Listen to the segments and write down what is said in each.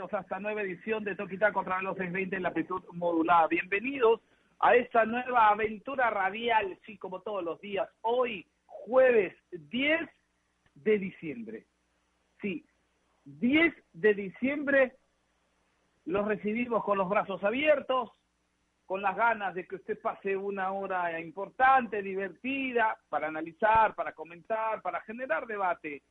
Bienvenidos a nueva edición de Toquita contra los 620 en la amplitud modulada. Bienvenidos a esta nueva aventura radial, sí, como todos los días. Hoy, jueves 10 de diciembre. Sí, 10 de diciembre los recibimos con los brazos abiertos, con las ganas de que usted pase una hora importante, divertida, para analizar, para comentar, para generar debate.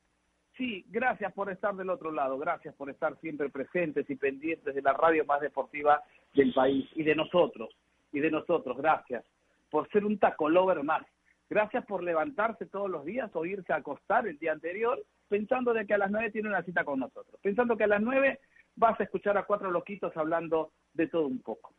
Sí, gracias por estar del otro lado, gracias por estar siempre presentes y pendientes de la radio más deportiva del país y de nosotros, y de nosotros, gracias por ser un taco lover más. Gracias por levantarse todos los días o irse a acostar el día anterior pensando de que a las nueve tiene una cita con nosotros, pensando que a las nueve vas a escuchar a cuatro loquitos hablando de todo un poco.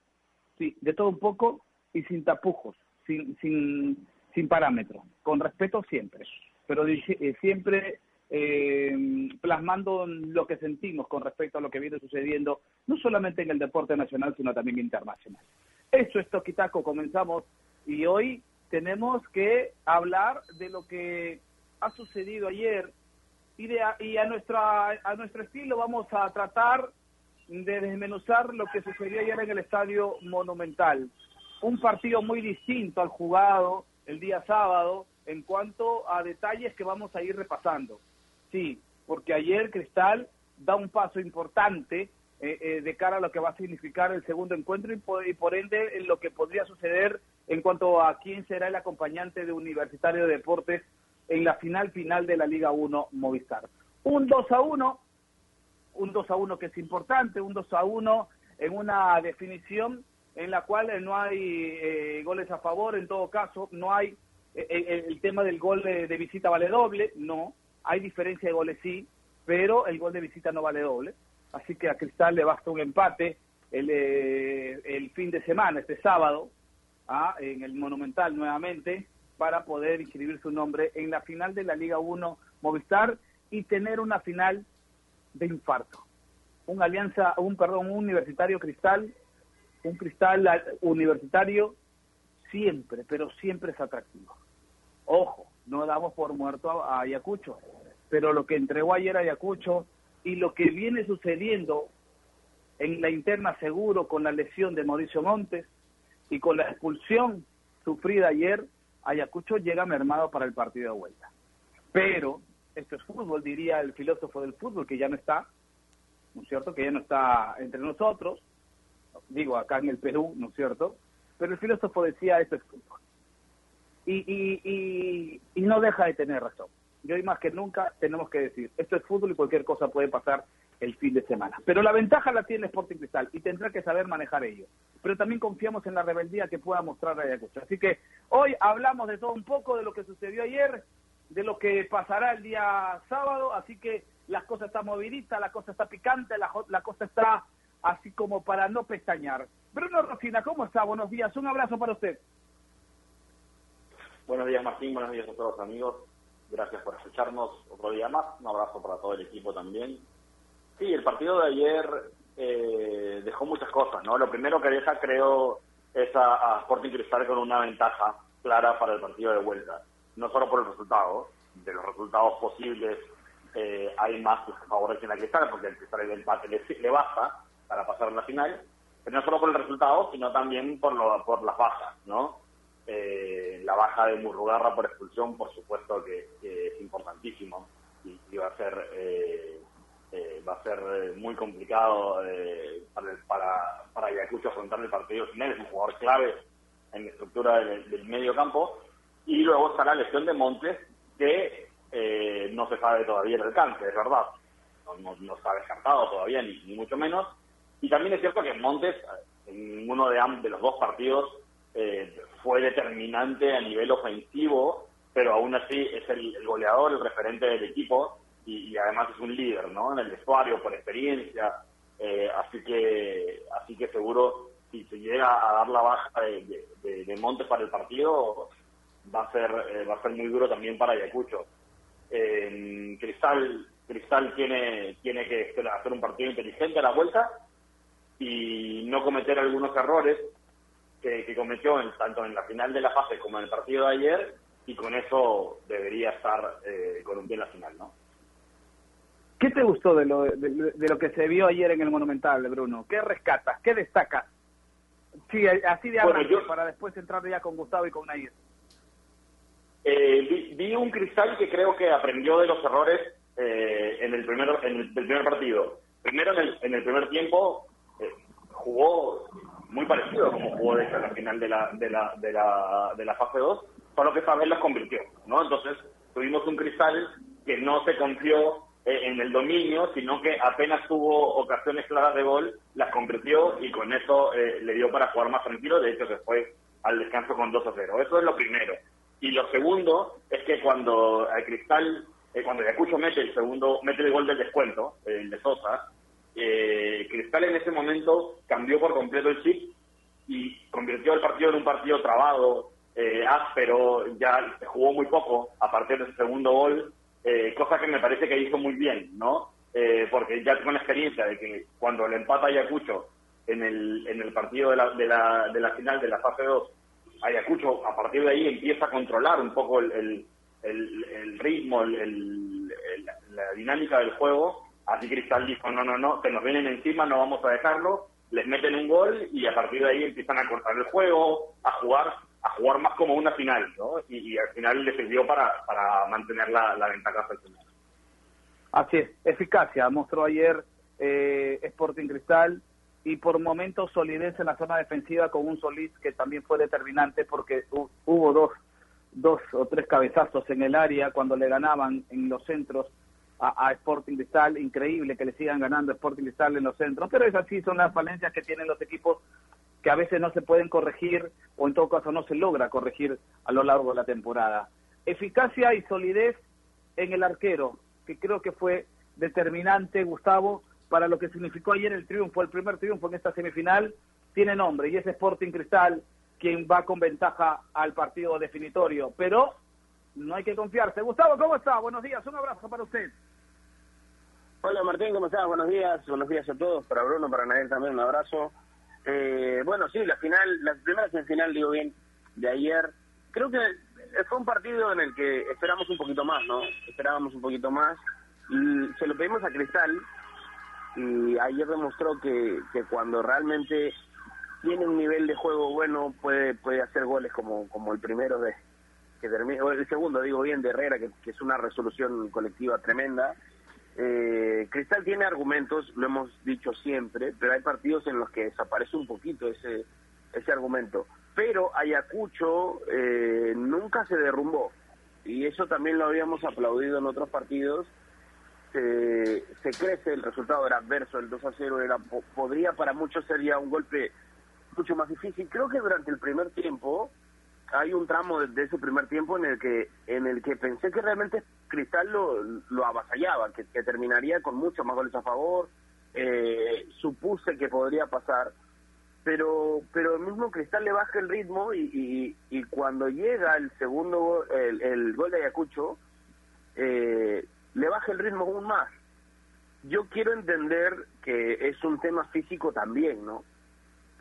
Sí, de todo un poco y sin tapujos, sin, sin, sin parámetros, con respeto siempre, pero eh, siempre eh, plasmando lo que sentimos con respecto a lo que viene sucediendo, no solamente en el deporte nacional, sino también internacional. Eso es Toquitaco, comenzamos y hoy tenemos que hablar de lo que ha sucedido ayer y, de, y a, nuestra, a nuestro estilo vamos a tratar de desmenuzar lo que sucedió ayer en el Estadio Monumental. Un partido muy distinto al jugado el día sábado en cuanto a detalles que vamos a ir repasando. Sí, porque ayer Cristal da un paso importante eh, eh, de cara a lo que va a significar el segundo encuentro y por, ende en lo que podría suceder en cuanto a quién será el acompañante de Universitario de Deportes en la final final de la Liga 1 Movistar. Un 2 a 1 un 2 a 1 que es importante, un 2 a 1 en una definición en la cual eh, no hay eh, goles a favor, en todo caso, no hay eh, el, el tema del gol de visita vale doble, no, hay diferencia de goles sí, pero el gol de visita no vale doble, así que a Cristal le basta un empate el, eh, el fin de semana, este sábado, ah, en el Monumental nuevamente, para poder inscribir su nombre en la final de la Liga 1 Movistar y tener una final de infarto. Un alianza, un perdón, un universitario cristal, un cristal universitario siempre, pero siempre es atractivo. Ojo, no damos por muerto a, Ayacucho, pero lo que entregó ayer Ayacucho y lo que viene sucediendo en la interna seguro con la lesión de Mauricio Montes y con la expulsión sufrida ayer, Ayacucho llega mermado para el partido de vuelta. Pero esto es fútbol, diría el filósofo del fútbol, que ya no está, ¿no es cierto? Que ya no está entre nosotros, digo acá en el Perú, ¿no es cierto? Pero el filósofo decía, esto es fútbol. Y, y, y, y no deja de tener razón. Y hoy más que nunca tenemos que decir, esto es fútbol y cualquier cosa puede pasar el fin de semana. Pero la ventaja la tiene Sporting Cristal y tendrá que saber manejar ello. Pero también confiamos en la rebeldía que pueda mostrar Ayacucho. Así que hoy hablamos de todo un poco, de lo que sucedió ayer, de lo que pasará el día sábado, así que la cosa está movidita, la cosa está picante, la, la cosa está así como para no pestañear. Bruno Rosina, ¿cómo está? Buenos días, un abrazo para usted. Buenos días Martín, buenos días a todos los amigos. Gracias por escucharnos otro día más. Un abrazo para todo el equipo también. Sí, el partido de ayer eh, dejó muchas cosas, ¿no? Lo primero que deja, creo, es a, Sporting Cristal con una ventaja clara para el partido de vuelta. No solo por el resultado, de los resultados posibles eh, hay más que favorecen a Cristal, porque el Cristal el empate le, le basta para pasar a la final, pero no solo por el resultado, sino también por, lo, por las bajas, ¿no? Eh, la baja de Murrugarra por expulsión, por supuesto que, es importantísimo y, va a ser eh, eh, va a ser eh, muy complicado eh, para, para, para Ayacucho afrontar el partido final, es un jugador clave en la estructura del, medio campo. Y luego está la lesión de Montes, que no se sabe todavía el alcance, es verdad. No, no, no está descartado todavía, ni, ni mucho menos. Y también es cierto que Montes, en ninguno de, de los dos partidos, eh, fue determinante a nivel ofensivo, pero aún así es el, goleador, el referente del equipo y, y además es un líder, ¿no? En el vestuario, por experiencia, eh, así que así que seguro si se llega a dar la baja de, de, de Montes para el partido, va a ser eh, va a ser muy duro también para Ayacucho. Eh, Cristal Cristal tiene tiene que hacer un partido inteligente a la vuelta y no cometer algunos errores que, que cometió en, tanto en la final de la fase como en el partido de ayer y con eso debería estar eh, con un pie en la final, ¿no? ¿Qué te gustó de lo, de, de, lo que se vio ayer en el Monumental, Bruno? ¿Qué rescatas? ¿Qué destacas? Sí, así de arranque, Bueno, yo- para después entrar ya con Gustavo y con Nair. Eh, vi, vi un Cristal que creo que aprendió de los errores eh, en el primer en el, primer partido. Primero en el, en el primer tiempo eh, jugó muy parecido como jugó desde la final de la de la de la, de la fase 2, solo que esa vez las convirtió, ¿no? Entonces tuvimos un Cristal que no se confió eh, en el dominio, sino que apenas tuvo ocasiones claras de gol, las convirtió y con eso eh, le dio para jugar más tranquilo, de hecho se fue al descanso con 2 a 0. Eso es lo primero. Y lo segundo es que cuando el Cristal, eh, cuando Ayacucho mete el segundo, mete el gol del descuento, el de Sosa, eh, Cristal en ese momento cambió por completo el chip y convirtió el partido en un partido trabado, eh, áspero, ya se jugó muy poco a partir de ese segundo gol, eh, cosa que me parece que hizo muy bien, ¿no? Eh, porque ya con la experiencia de que cuando le empata Ayacucho en el, en el partido de la, de, la, de la final de la fase 2, Ayacucho a partir de ahí empieza a controlar un poco el, el, el- el ritmo, el- la dinámica del juego. Así Cristal dijo, no, no, no, se nos vienen encima, no vamos a dejarlo. Les meten un gol y a partir de ahí empiezan a cortar el juego, a jugar a jugar más como una final, ¿no? Y, al final les sirvió para, para mantener la, ventaja hasta el final. Así es, eficacia, mostró ayer eh, Sporting Cristal y por momentos solidez en la zona defensiva con un Solís que también fue determinante porque hu- hubo dos, dos o tres cabezazos en el área cuando le ganaban en los centros a, Sporting Cristal, increíble que le sigan ganando Sporting Cristal en los centros, pero es así, son las falencias que tienen los equipos que a veces no se pueden corregir o en todo caso no se logra corregir a lo largo de la temporada. Eficacia y solidez en el arquero, que creo que fue determinante, Gustavo, para lo que significó ayer el triunfo, el primer triunfo en esta semifinal, tiene nombre y es Sporting Cristal quien va con ventaja al partido definitorio, pero no hay que confiarse. Gustavo, ¿cómo está? Buenos días, un abrazo para usted. Hola Martín, ¿cómo estás? Buenos días, buenos días a todos, para Bruno, para Nael también un abrazo. Eh, bueno, sí, la final, la primera semifinal, digo bien, de ayer, creo que fue un partido en el que esperamos un poquito más, ¿no? Esperábamos un poquito más y se lo pedimos a Cristal y ayer demostró que, que cuando realmente tiene un nivel de juego bueno puede puede hacer goles como como el primero de que termina o el segundo digo bien de Herrera que, que es una resolución colectiva tremenda eh, Cristal tiene argumentos, lo hemos dicho siempre, pero hay partidos en los que desaparece un poquito ese ese argumento. Pero Ayacucho eh, nunca se derrumbó y eso también lo habíamos aplaudido en otros partidos. Se, se crece, el resultado era adverso, el 2 a 0 era po- podría para muchos ser ya un golpe mucho más difícil. Creo que durante el primer tiempo hay un tramo de, de ese primer tiempo en el que en el que pensé que realmente Cristal lo, lo avasallaba, que, terminaría con muchos más goles a favor. Eh, supuse que podría pasar, pero pero el mismo Cristal le baja el ritmo y, y, y cuando llega el segundo el, el gol de Ayacucho, eh, le baja el ritmo aún más. Yo quiero entender que es un tema físico también, ¿no?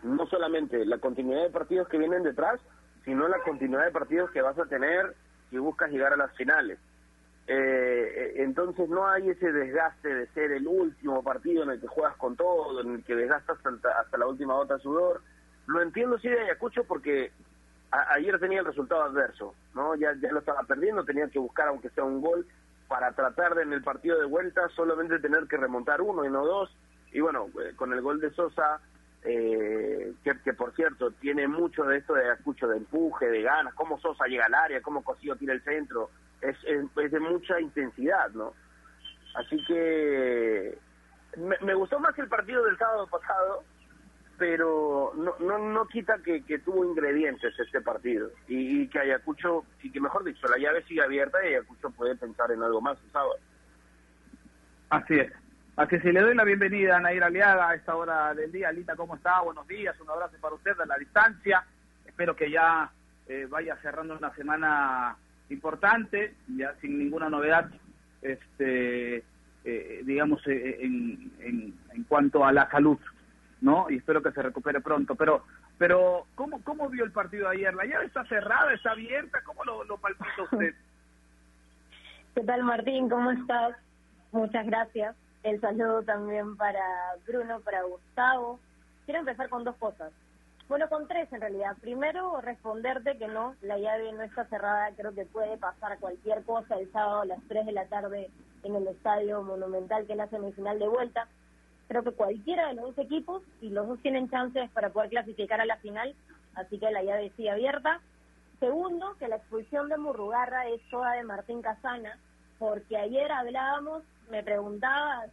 No solamente la continuidad de partidos que vienen detrás, sino la continuidad de partidos que vas a tener si buscas llegar a las finales. Eh, eh, entonces no hay ese desgaste de ser el último partido en el que juegas con todo, en el que desgastas hasta, hasta la última gota de sudor. Lo entiendo sí de Ayacucho porque a- ayer tenía el resultado adverso, ¿no? Ya, ya lo estaba perdiendo, tenía que buscar aunque sea un gol para tratar de en el partido de vuelta solamente tener que remontar uno y no dos. Y bueno, eh, con el gol de Sosa, eh, que, por cierto tiene mucho de esto de Ayacucho, de empuje, de ganas, cómo Sosa llega al área, cómo Cosío tira el centro, es, es, de mucha intensidad, ¿no? Así que me, me gustó más el partido del sábado pasado, pero no no, no quita que, que tuvo ingredientes este partido y, y que Ayacucho, y que mejor dicho, la llave sigue abierta y Ayacucho puede pensar en algo más el sábado. Así es, a que se le doy la bienvenida a Nair Aliaga a esta hora del día. Alita, ¿cómo está? Buenos días, un abrazo para usted a la distancia. Espero que ya eh, vaya cerrando una semana importante, ya sin ninguna novedad, este, eh, digamos, eh, en, en, en cuanto a la salud, ¿no? Y espero que se recupere pronto. Pero, pero ¿cómo, cómo vio el partido de ayer? ¿La llave está cerrada, está abierta? ¿Cómo lo, lo palpita usted? ¿Qué tal, Martín? ¿Cómo estás? Muchas gracias. El saludo también para Bruno, para Gustavo. Quiero empezar con dos cosas. Bueno, con tres en realidad. Primero, responderte que no, la llave no está cerrada. Creo que puede pasar cualquier cosa el sábado a las 3 de la tarde en el Estadio Monumental, que es la semifinal de vuelta. Creo que cualquiera de los dos equipos, y los dos tienen chances para poder clasificar a la final, así que la llave sigue abierta. Segundo, que la expulsión de Murrugarra es toda de Martín Casana, porque ayer hablábamos me preguntabas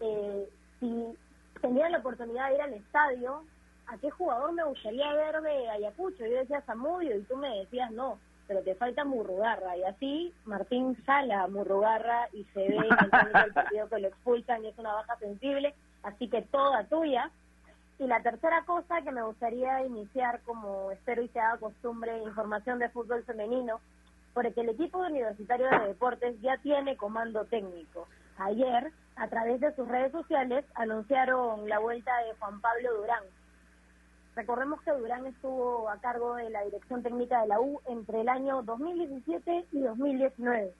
eh, si tenía la oportunidad de ir al estadio, ¿a qué jugador me gustaría ver de Ayacucho? Yo decía Zamudio y tú me decías no, pero te falta Murrugarra. Y así Martín sala a Murrugarra y se ve en el partido que lo expulsan y es una baja sensible, así que toda tuya. Y la tercera cosa que me gustaría iniciar, como espero y se haga costumbre, información de fútbol femenino, porque el equipo universitario de deportes ya tiene comando técnico. Ayer, a través de sus redes sociales, anunciaron la vuelta de Juan Pablo Durán. Recordemos que Durán estuvo a cargo de la dirección técnica de la U entre el año 2017 y 2019.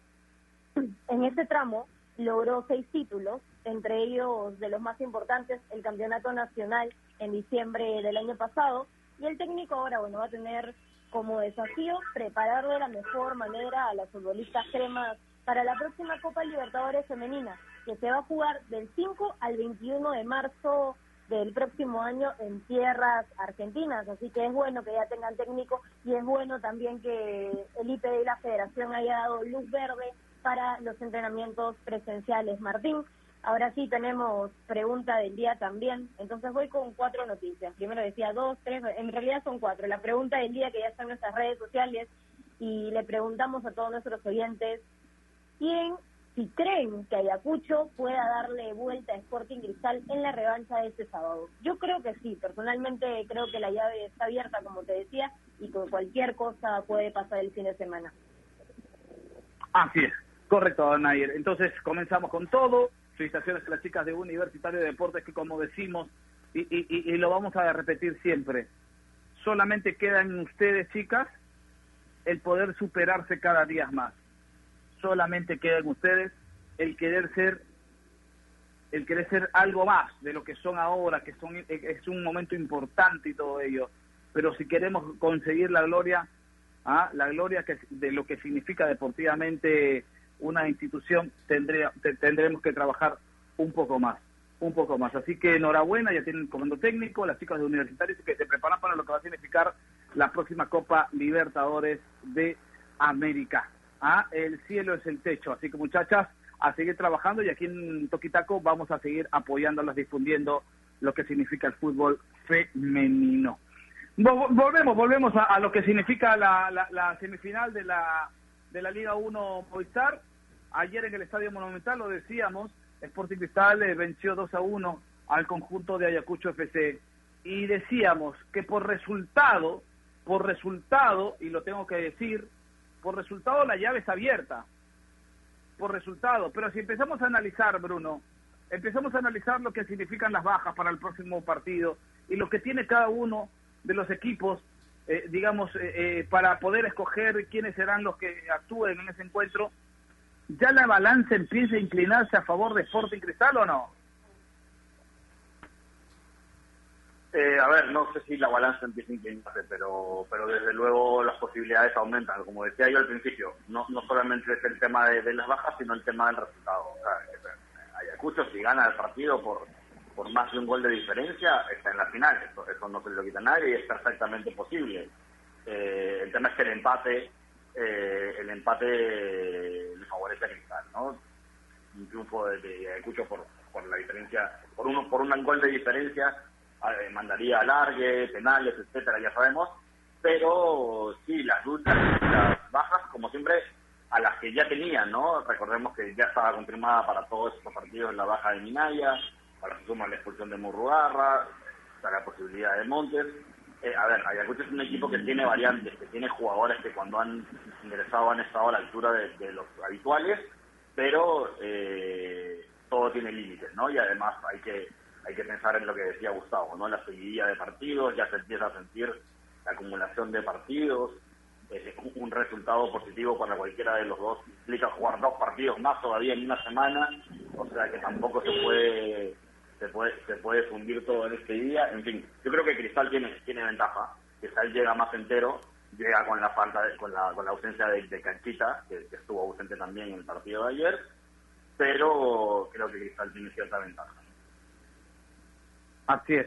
En este tramo logró seis títulos, entre ellos de los más importantes el campeonato nacional en diciembre del año pasado, y el técnico ahora bueno va a tener como desafío preparar de la mejor manera a las futbolistas cremas para la próxima Copa Libertadores Femenina, que se va a jugar del 5 al 21 de marzo del próximo año en tierras argentinas, así que es bueno que ya tengan técnico y es bueno también que el IPD y la federación haya dado luz verde para los entrenamientos presenciales. Martín, ahora sí tenemos pregunta del día también, entonces voy con cuatro noticias. Primero decía dos, tres, en realidad son cuatro. La pregunta del día que ya está en nuestras redes sociales y le preguntamos a todos nuestros oyentes quién, si creen que Ayacucho pueda darle vuelta a Sporting Cristal en la revancha de este sábado. Yo creo que sí, personalmente creo que la llave está abierta, como te decía, y que cualquier cosa puede pasar el fin de semana. Así es, correcto, Ayer. Entonces comenzamos con todo. Felicitaciones a las chicas de Universitario de Deportes que, como decimos, y, y, lo vamos a repetir siempre, solamente queda en ustedes, chicas, el poder superarse cada día más solamente queda en ustedes el querer ser el querer ser algo más de lo que son ahora, que son es un momento importante y todo ello. Pero si queremos conseguir la gloria, ¿ah? la gloria que de lo que significa deportivamente una institución, tendré, tendremos que trabajar un poco más, un poco más. Así que enhorabuena, ya tienen comando técnico, las chicas de universitarios que se preparan para lo que va a significar la próxima Copa Libertadores de América. ¿Ah? el cielo es el techo. Así que muchachas, a seguir trabajando y aquí en Toquitaco vamos a seguir apoyándolas, difundiendo lo que significa el fútbol femenino. Volvemos, volvemos a, a lo que significa la, la, la, semifinal de la, de la Liga 1 Movistar. Ayer en el Estadio Monumental lo decíamos, Sporting Cristal eh, venció 2 a 1 al conjunto de Ayacucho FC. Y decíamos que por resultado, por resultado, y lo tengo que decir, por resultado la llave está abierta. Por resultado. Pero si empezamos a analizar, Bruno, empezamos a analizar lo que significan las bajas para el próximo partido y lo que tiene cada uno de los equipos, eh, digamos, eh, eh, para poder escoger quiénes serán los que actúen en ese encuentro, ¿ya la balanza empieza a inclinarse a favor de Sporting Cristal o no? Eh, a ver, no sé si la balanza empieza a inclinarse, pero, pero desde luego las posibilidades aumentan. Como decía yo al principio, no, no solamente es el tema de, las bajas, sino el tema del resultado. O sea, Ayacucho, si gana el partido por, por más de un gol de diferencia, está en la final. Eso, eso no se lo quita nadie y es perfectamente posible. Eh, el tema es que el empate, eh, el empate le favorece a Cristal, ¿no? Un triunfo de, de Ayacucho por, por la diferencia, por uno, por un gol de diferencia eh, mandaría alargue, penales, etcétera, ya sabemos, pero sí, las luchas, las bajas, como siempre, a las que ya tenían, ¿no? Recordemos que ya estaba confirmada para todos estos partidos la baja de Minaya, para su suma la expulsión de Murrugarra, la posibilidad de Montes. Eh, a ver, Ayacucho es un equipo que tiene variantes, que tiene jugadores que cuando han ingresado han estado a la altura de, de los habituales, pero eh, todo tiene límites, ¿no? Y además hay que hay que pensar en lo que decía Gustavo, ¿no? La seguidilla de partidos, ya se empieza a sentir la acumulación de partidos, un resultado positivo para cualquiera de los dos implica jugar dos partidos más todavía en una semana, o sea que tampoco se puede se puede se puede fundir todo en este día. En fin, yo creo que Cristal tiene tiene ventaja. Cristal llega más entero, llega con la falta de, con la con la ausencia de, de Canchita, que estuvo ausente también en el partido de ayer, pero creo que Cristal tiene cierta ventaja. Así es.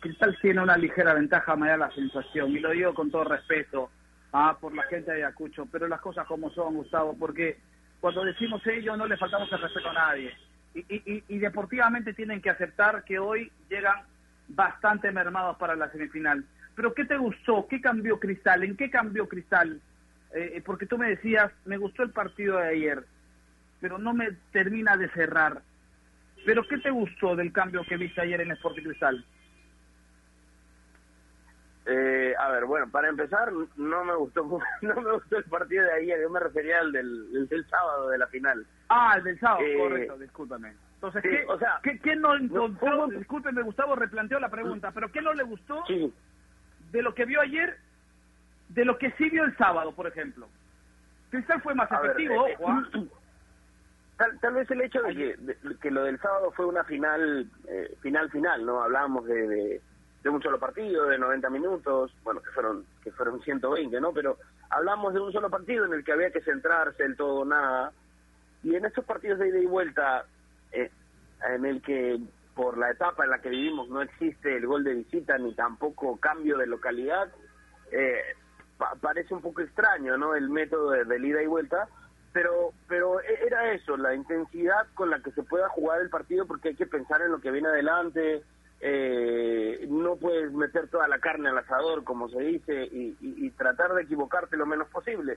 Cristal tiene una ligera ventaja, me da la sensación, y lo digo con todo respeto ah, por la gente de Ayacucho, pero las cosas como son, Gustavo, porque cuando decimos ello no le faltamos el respeto a nadie. Y, y, y deportivamente tienen que aceptar que hoy llegan bastante mermados para la semifinal. Pero ¿qué te gustó? ¿Qué cambió Cristal? ¿En qué cambió Cristal? Eh, porque tú me decías, me gustó el partido de ayer, pero no me termina de cerrar. ¿Pero qué te gustó del cambio que viste ayer en Sporting Cristal? Eh, a ver, bueno, para empezar, no me gustó no me gustó el partido de ayer, yo me refería al del, del, del sábado de la final. Ah, el del sábado, Eh, correcto, discúlpame. Entonces, sí, ¿qué, o sea, ¿qué, qué no encontró? no- discúlpeme, Gustavo replanteó la pregunta, pero ¿qué no le gustó Sí, de lo que vio ayer, de lo que sí vio el sábado, por ejemplo? Cristal fue más A ver, efectivo, eh, ojo, ¿ah? Tal, tal vez el hecho de que, de- que lo del sábado fue una final, eh, final, final, ¿no? Hablábamos de, de, de un solo partido, de 90 minutos, bueno, que fueron que fueron 120, ¿no? Pero hablamos de un solo partido en el que había que centrarse, el todo nada. Y en estos partidos de ida y vuelta, eh, en el que por la etapa en la que vivimos no existe el gol de visita ni tampoco cambio de localidad, eh, pa- parece un poco extraño, ¿no? El método de, del ida y vuelta, pero pero e- era eso, la intensidad con la que se pueda jugar el partido, porque hay que pensar en lo que viene adelante. eh, no puedes meter toda la carne al asador, como se dice, y, y- y tratar de equivocarte lo menos posible.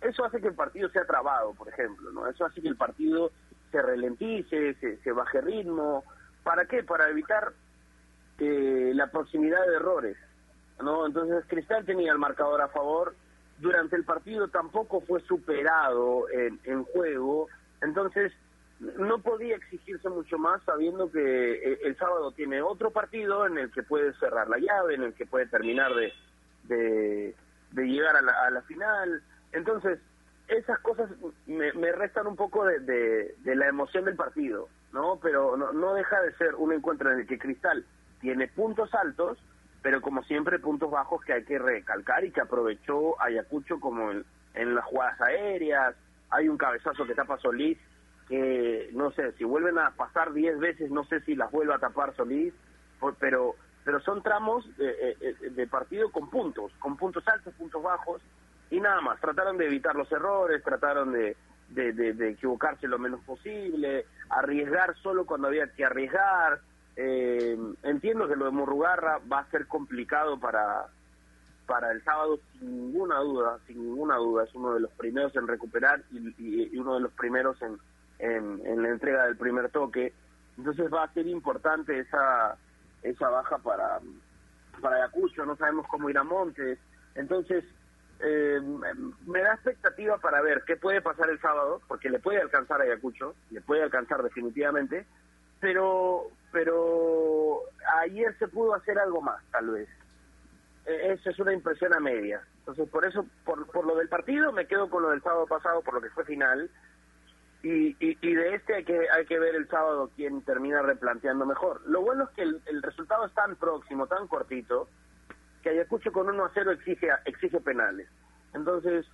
Eso hace que el partido sea trabado, por ejemplo, ¿no? Eso hace que el partido se ralentice, se, se baje ritmo. ¿Para qué? Para evitar eh, la proximidad de errores. ¿no? Entonces Cristal tenía el marcador a favor, durante el partido tampoco fue superado en, en juego, entonces no podía exigirse mucho más sabiendo que eh, el sábado tiene otro partido en el que puede cerrar la llave, en el que puede terminar de, de, llegar a la, a la final. Entonces, esas cosas me, me restan un poco de, de, de la emoción del partido, ¿no? Pero no, no deja de ser un encuentro en el que Cristal tiene puntos altos, pero como siempre puntos bajos que hay que recalcar y que aprovechó Ayacucho como en, las jugadas aéreas. Hay un cabezazo que tapa Solís que no sé, si vuelven a pasar 10 veces, no sé si las vuelva a tapar Solís, pero pero son tramos de, de- de partido con puntos, con puntos altos, puntos bajos, y nada más. Trataron de evitar los errores, trataron de- de equivocarse lo menos posible, arriesgar solo cuando había que arriesgar. Eh, entiendo que lo de Murrugarra va a ser complicado para, para el sábado sin ninguna duda, sin ninguna duda, es uno de los primeros en recuperar y, uno de los primeros en, en, en la entrega del primer toque. Entonces va a ser importante esa esa baja para para Ayacucho, no sabemos cómo irá Montes. Entonces eh, me da expectativa para ver qué puede pasar el sábado, porque le puede alcanzar a Ayacucho, le puede alcanzar definitivamente, pero pero ayer se pudo hacer algo más, tal vez eh, eso es una impresión a media. Entonces, por eso, por, por lo del partido, me quedo con lo del sábado pasado, por lo que fue final. Y, y, de este hay que, hay que ver el sábado quién termina replanteando mejor. Lo bueno es que el, el resultado es tan próximo, tan cortito, que Ayacucho con 1 a 0 exige, exige penales. Entonces,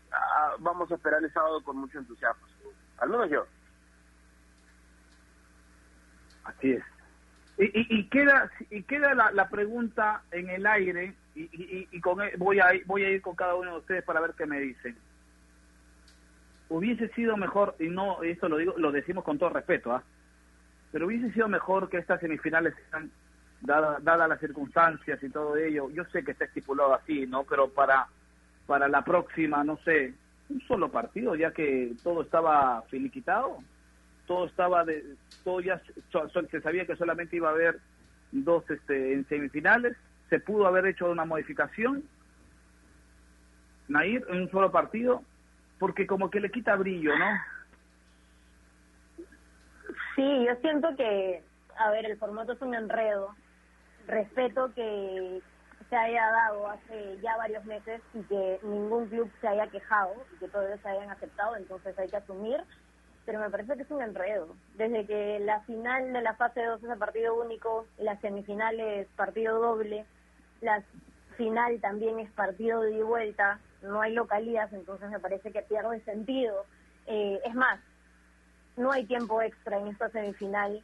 vamos a esperar el sábado con mucho entusiasmo. Al menos yo. Así es. Y, y, y queda y queda la, pregunta en el aire y, y, y con voy a voy a ir con cada uno de ustedes para ver qué me dicen. Hubiese sido mejor y no esto lo digo lo decimos con todo respeto, ¿ah? Pero hubiese sido mejor que estas semifinales sean dadas dadas las circunstancias y todo ello. Yo sé que está estipulado así, ¿no? Pero para para la próxima, no sé, un solo partido, ya que todo estaba finiquitado, todo estaba de, todo ya se, sabía que solamente iba a haber dos este, en semifinales, se pudo haber hecho una modificación, Nair, en un solo partido, porque como que le quita brillo, ¿no? Sí, yo siento que, a ver, el formato es un enredo. Respeto que se haya dado hace ya varios meses y que ningún club se haya quejado y que todos se hayan aceptado, entonces hay que asumir, pero me parece que es un enredo. Desde que la final de la fase 2 es el partido único, la semifinal es partido doble, la final también es partido de vuelta, no hay localías, entonces me parece que pierde sentido. Eh, es más, no hay tiempo extra en esta semifinal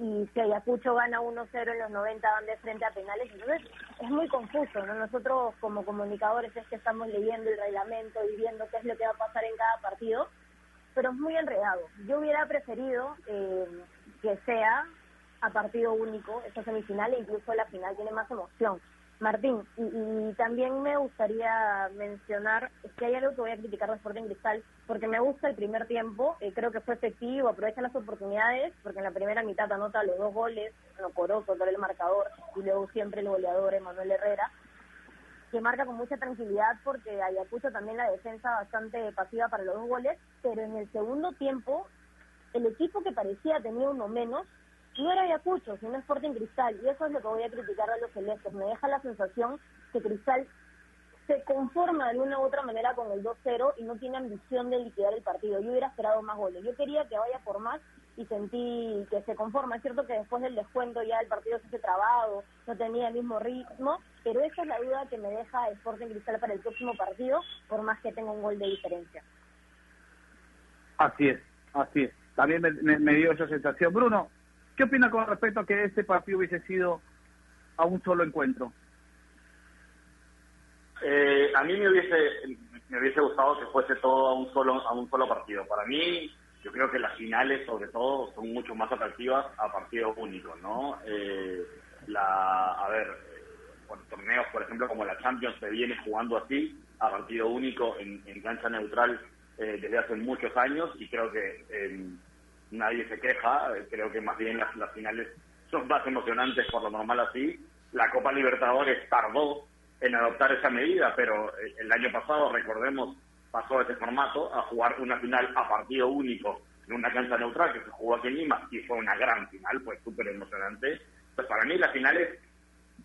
y si Ayacucho gana 1-0 en los 90 van de frente a penales, entonces es muy confuso, ¿no? Nosotros como comunicadores es que estamos leyendo el reglamento y viendo qué es lo que va a pasar en cada partido, pero es muy enredado. Yo hubiera preferido eh, que sea a partido único esta semifinal e incluso la final tiene más emoción. Martín, y, también me gustaría mencionar, que hay algo que voy a criticar de Sporting Cristal, porque me gusta el primer tiempo, eh, creo que fue efectivo, aprovecha las oportunidades, porque en la primera mitad anota los dos goles, bueno, Corozo, el marcador, y luego siempre el goleador, Emanuel Herrera, que marca con mucha tranquilidad porque Ayacucho también la defensa bastante pasiva para los dos goles, pero en el segundo tiempo el equipo que parecía tenía uno menos no era Ayacucho, sino Sporting Cristal, y eso es lo que voy a criticar a los celestes. Me deja la sensación que Cristal se conforma de alguna u otra manera con el 2-0 y no tiene ambición de liquidar el partido. Yo hubiera esperado más goles. Yo quería que vaya por más y sentí que se conforma. Es cierto que después del descuento ya el partido se hace trabado, no tenía el mismo ritmo, pero esa es la duda que me deja Sporting Cristal para el próximo partido, por más que tenga un gol de diferencia. Así es, así es. También me dio esa sensación. Bruno, ¿Qué opina con respecto a que este partido hubiese sido a un solo encuentro? Eh, a mí me hubiese me hubiese gustado que fuese todo a un solo a un solo partido. Para mí, yo creo que las finales, sobre todo, son mucho más atractivas a partidos únicos, ¿no? Eh, la, a ver, por torneos, por ejemplo, como la Champions se viene jugando así, a partido único en, en cancha neutral eh, desde hace muchos años y creo que nadie se queja, creo que más bien las, finales son más emocionantes por lo normal así. La Copa Libertadores tardó en adoptar esa medida, pero el año pasado, recordemos, pasó ese formato a jugar una final a partido único en una cancha neutral que se jugó aquí en Lima y fue una gran final, fue súper emocionante. Pues para mí las finales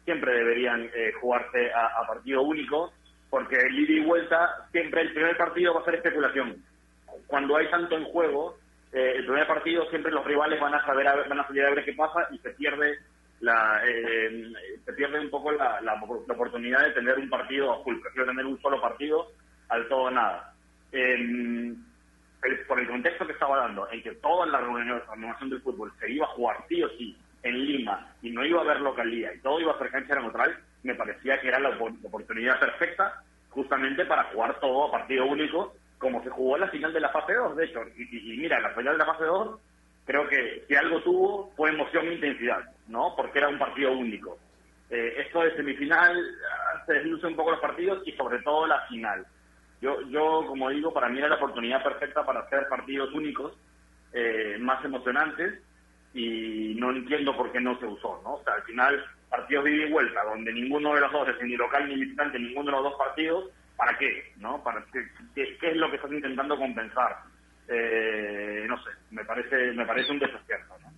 siempre deberían eh, jugarse a, partido único porque el ida y vuelta siempre el primer partido va a ser especulación. Cuando hay tanto en juego, eh, el primer partido siempre los rivales van a saber van a salir a ver qué pasa y se pierde la eh, se pierde un poco la, la, oportunidad de tener un partido a full prefiero tener un solo partido al todo nada por el contexto que estaba dando en que toda la renovación del fútbol se iba a jugar sí o sí en Lima y no iba a haber localía y todo iba a ser cancha neutral me parecía que era la oportunidad perfecta justamente para jugar todo a partido único como se jugó en la final de la fase 2, de hecho. Y, mira, la final de la fase 2, creo que si algo tuvo fue emoción e intensidad, ¿no? Porque era un partido único. Eh, esto de semifinal ah, se desluce un poco los partidos y sobre todo la final. Yo, yo como digo, para mí era la oportunidad perfecta para hacer partidos únicos, eh, más emocionantes, y no entiendo por qué no se usó, ¿no? O sea, al final, partidos de ida y vuelta, donde ninguno de los dos ni local ni visitante, ninguno de los dos partidos, ¿para qué? ¿no? ¿Para qué, qué, es lo que estás intentando compensar? Eh, no sé, me parece, me parece un desacierto, ¿no?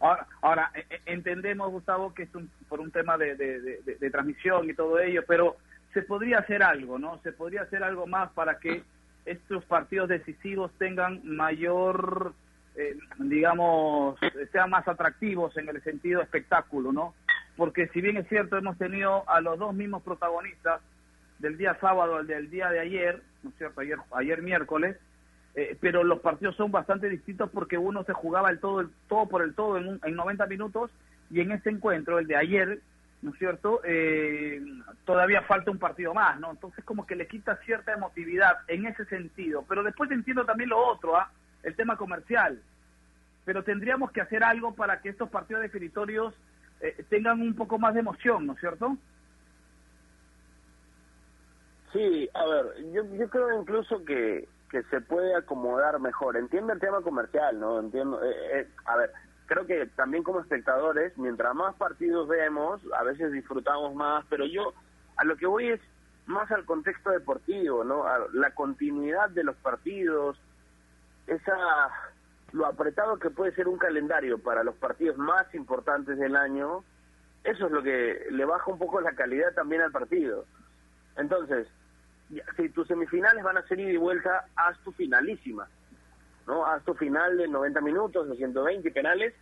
Ahora, ahora e, e, entendemos, Gustavo, que es por un tema de, de, transmisión y todo ello, pero se podría hacer algo, ¿no? Se podría hacer algo más para que estos partidos decisivos tengan mayor, eh, digamos, sean más atractivos en el sentido espectáculo, ¿no? Porque si bien es cierto, hemos tenido a los dos mismos protagonistas, del día sábado al del día de ayer, ¿no es cierto? Ayer, ayer miércoles, eh, pero los partidos son bastante distintos porque uno se jugaba el todo, el todo por el todo en, en 90 minutos y en este encuentro, el de ayer, ¿no es cierto? Eh, todavía falta un partido más, ¿no? Entonces como que le quita cierta emotividad en ese sentido. Pero después entiendo también lo otro, ¿ah? El tema comercial. Pero tendríamos que hacer algo para que estos partidos definitorios eh, tengan un poco más de emoción, ¿no es cierto? Sí, a ver, yo, yo creo incluso que, que se puede acomodar mejor. Entiendo el tema comercial, ¿no? Entiendo, eh, eh, a ver, creo que también como espectadores, mientras más partidos vemos, a veces disfrutamos más, pero yo a lo que voy es más al contexto deportivo, ¿no? A la continuidad de los partidos, esa lo apretado que puede ser un calendario para los partidos más importantes del año, eso es lo que le baja un poco la calidad también al partido. Entonces, si tus semifinales van a ser ida y vuelta, haz tu finalísima, ¿no? Haz tu final de 90 minutos, de 120 penales,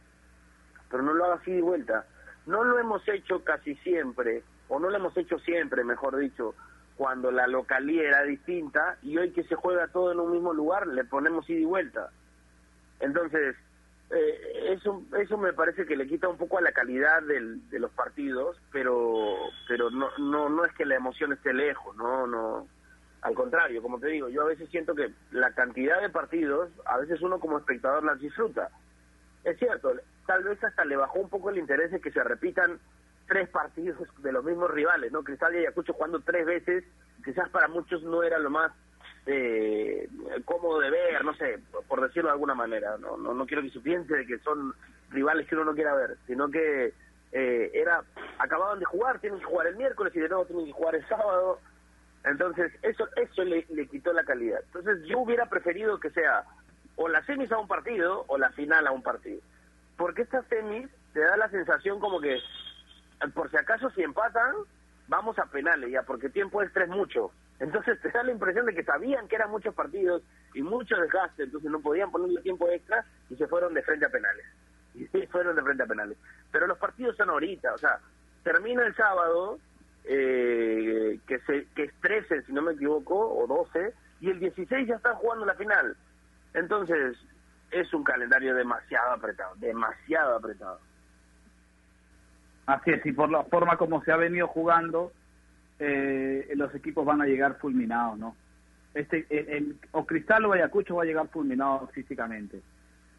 pero no lo hagas ida y vuelta. No lo hemos hecho casi siempre, o no lo hemos hecho siempre, mejor dicho, cuando la localía era distinta y hoy que se juega todo en un mismo lugar, le ponemos ida y vuelta. Entonces, eh, eso eso me parece que le quita un poco a la calidad del, de los partidos, pero pero no no no es que la emoción esté lejos, no no al contrario, como te digo, yo a veces siento que la cantidad de partidos, a veces uno como espectador las disfruta. Es cierto, tal vez hasta le bajó un poco el interés de que se repitan tres partidos de los mismos rivales, ¿no? Cristal y Ayacucho jugando tres veces, quizás para muchos no era lo más eh, cómodo de ver, no sé, por decirlo de alguna manera. No, no, no quiero que se piense de que son rivales que uno no quiera ver, sino que eh, era acababan de jugar, tienen que jugar el miércoles y de nuevo tienen que jugar el sábado. Entonces, eso eso le, quitó la calidad. Entonces, yo hubiera preferido que sea o la semis a un partido o la final a un partido. Porque estas semis te da la sensación como que, por si acaso, si empatan, vamos a penales ya, porque tiempo extra es mucho. Entonces te da la impresión de que sabían que eran muchos partidos y mucho desgaste, entonces no podían ponerle tiempo extra y se fueron de frente a penales. Y se fueron de frente a penales. Pero los partidos son ahorita, o sea, termina el sábado, eh, que, se, que es 13, si no me equivoco, o 12, y el 16 ya están jugando la final. Entonces, es un calendario demasiado apretado, demasiado apretado. Así es, y por la forma como se ha venido jugando, eh, los equipos van a llegar fulminados, ¿no? Este, el, el- o Cristal o Ayacucho va a llegar fulminado físicamente.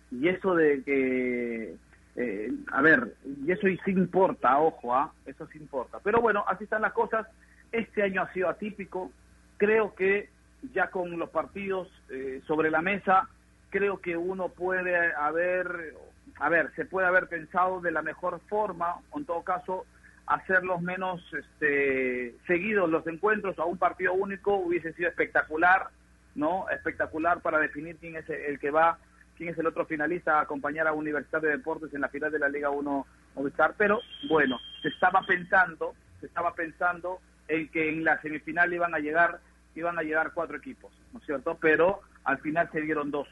Y eso de que, eh, a ver, y eso sí importa, ojo, ¿ah? Eso sí importa. Pero bueno, así están las cosas. Este año ha sido atípico. Creo que ya con los partidos eh, sobre la mesa, creo que uno puede haber, a ver, se puede haber pensado de la mejor forma, o en todo caso, hacerlos menos este, seguidos los encuentros a un partido único hubiese sido espectacular, ¿no? Espectacular para definir quién es el que va, quién es el otro finalista a acompañar a Universidad de Deportes en la final de la Liga 1 Movistar, pero bueno, se estaba pensando, se estaba pensando en que en la semifinal iban a llegar iban a llegar cuatro equipos, ¿no es cierto? Pero al final se dieron dos.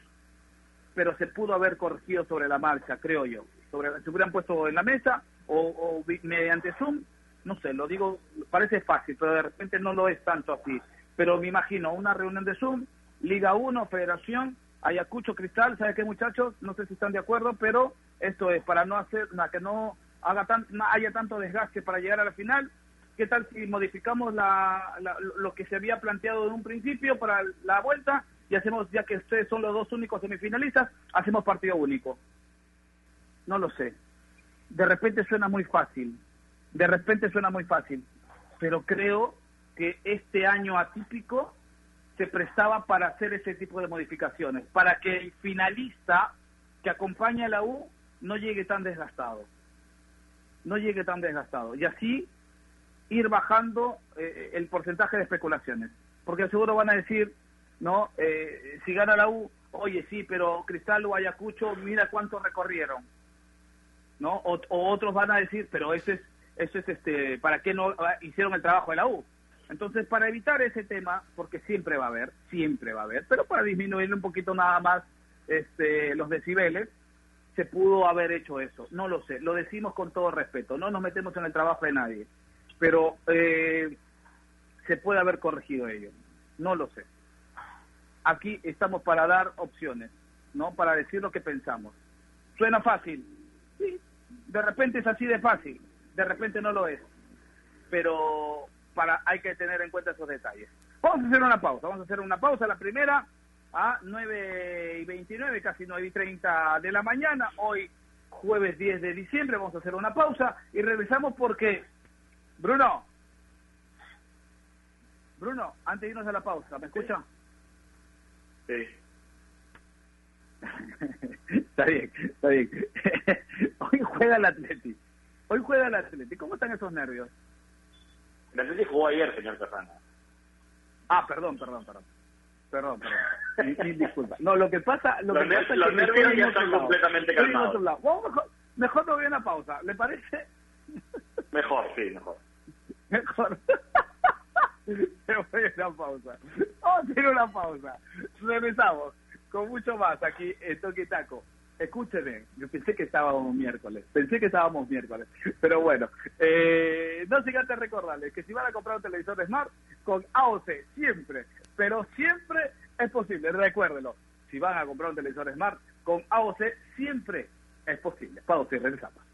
Pero se pudo haber corregido sobre la marcha, creo yo. Sobre, se hubieran puesto en la mesa o, o mediante Zoom, no sé, lo digo, parece fácil, pero de repente no lo es tanto así. Pero me imagino una reunión de Zoom, Liga 1, Federación, Ayacucho, Cristal, ¿sabe qué muchachos? No sé si están de acuerdo, pero esto es para no hacer, na- que no haga tan, haya tanto desgaste para llegar a la final. ¿Qué tal si modificamos la- lo que se había planteado en un principio para la vuelta y hacemos, ya que ustedes son los dos únicos semifinalistas, hacemos partido único? No lo sé. De repente suena muy fácil, de repente suena muy fácil, pero creo que este año atípico se prestaba para hacer ese tipo de modificaciones, para que el finalista que acompaña a la U no llegue tan desgastado, no llegue tan desgastado, y así ir bajando eh, el porcentaje de especulaciones, porque seguro van a decir, no, Eh, si gana la U, oye sí, pero Cristal o Ayacucho, mira cuánto recorrieron, ¿no? O, o otros van a decir, pero eso es, eso es este, ¿para qué no ah, hicieron el trabajo de la U? Entonces, para evitar ese tema, porque siempre va a haber, siempre va a haber, pero para disminuir un poquito nada más este, los decibeles, se pudo haber hecho eso. No lo sé, lo decimos con todo respeto, no nos metemos en el trabajo de nadie, pero eh, se puede haber corregido ello. No lo sé. Aquí estamos para dar opciones, ¿no? Para decir lo que pensamos. ¿Suena fácil? Sí, de repente es así de fácil, de repente no lo es. Pero para hay que tener en cuenta esos detalles. Vamos a hacer una pausa, vamos a hacer una pausa, la primera a 9 y 29, casi 9 y 30 de la mañana, hoy jueves 10 de diciembre, vamos a hacer una pausa y regresamos porque, Bruno, Bruno, antes de irnos a la pausa, ¿me escucha? Sí. está bien, está bien. Hoy juega el Atleti. Hoy juega el Atleti. ¿Cómo están esos nervios? El Atlético jugó ayer, señor Casana. Ah, perdón, perdón, perdón. Perdón, perdón. Disculpas. No, lo que pasa, lo Los que pasa es los que nervios ya están completamente calmados. Vamos mejor, mejor me voy a una pausa. ¿Le parece? Mejor, sí, mejor. Mejor. Me voy a una pausa. Vamos a hacer una pausa. Regresamos con mucho más aquí en Toque Taco. Escúchenme, yo pensé que estábamos miércoles, pensé que estábamos miércoles, pero bueno, eh, no sin antes recordarles que si van a comprar un televisor Smart, con AOC siempre, pero siempre es posible, recuérdenlo, si van a comprar un televisor Smart, con AOC siempre es posible. Pausa y regresamos.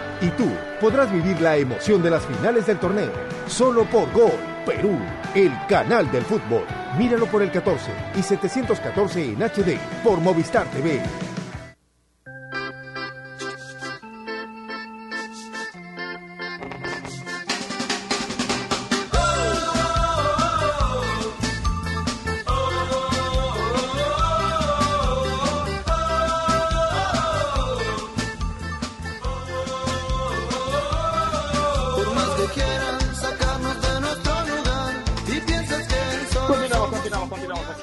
Y tú podrás vivir la emoción de las finales del torneo. Solo por Gol Perú, el canal del fútbol. Míralo por el 14 y 714 en HD por Movistar TV.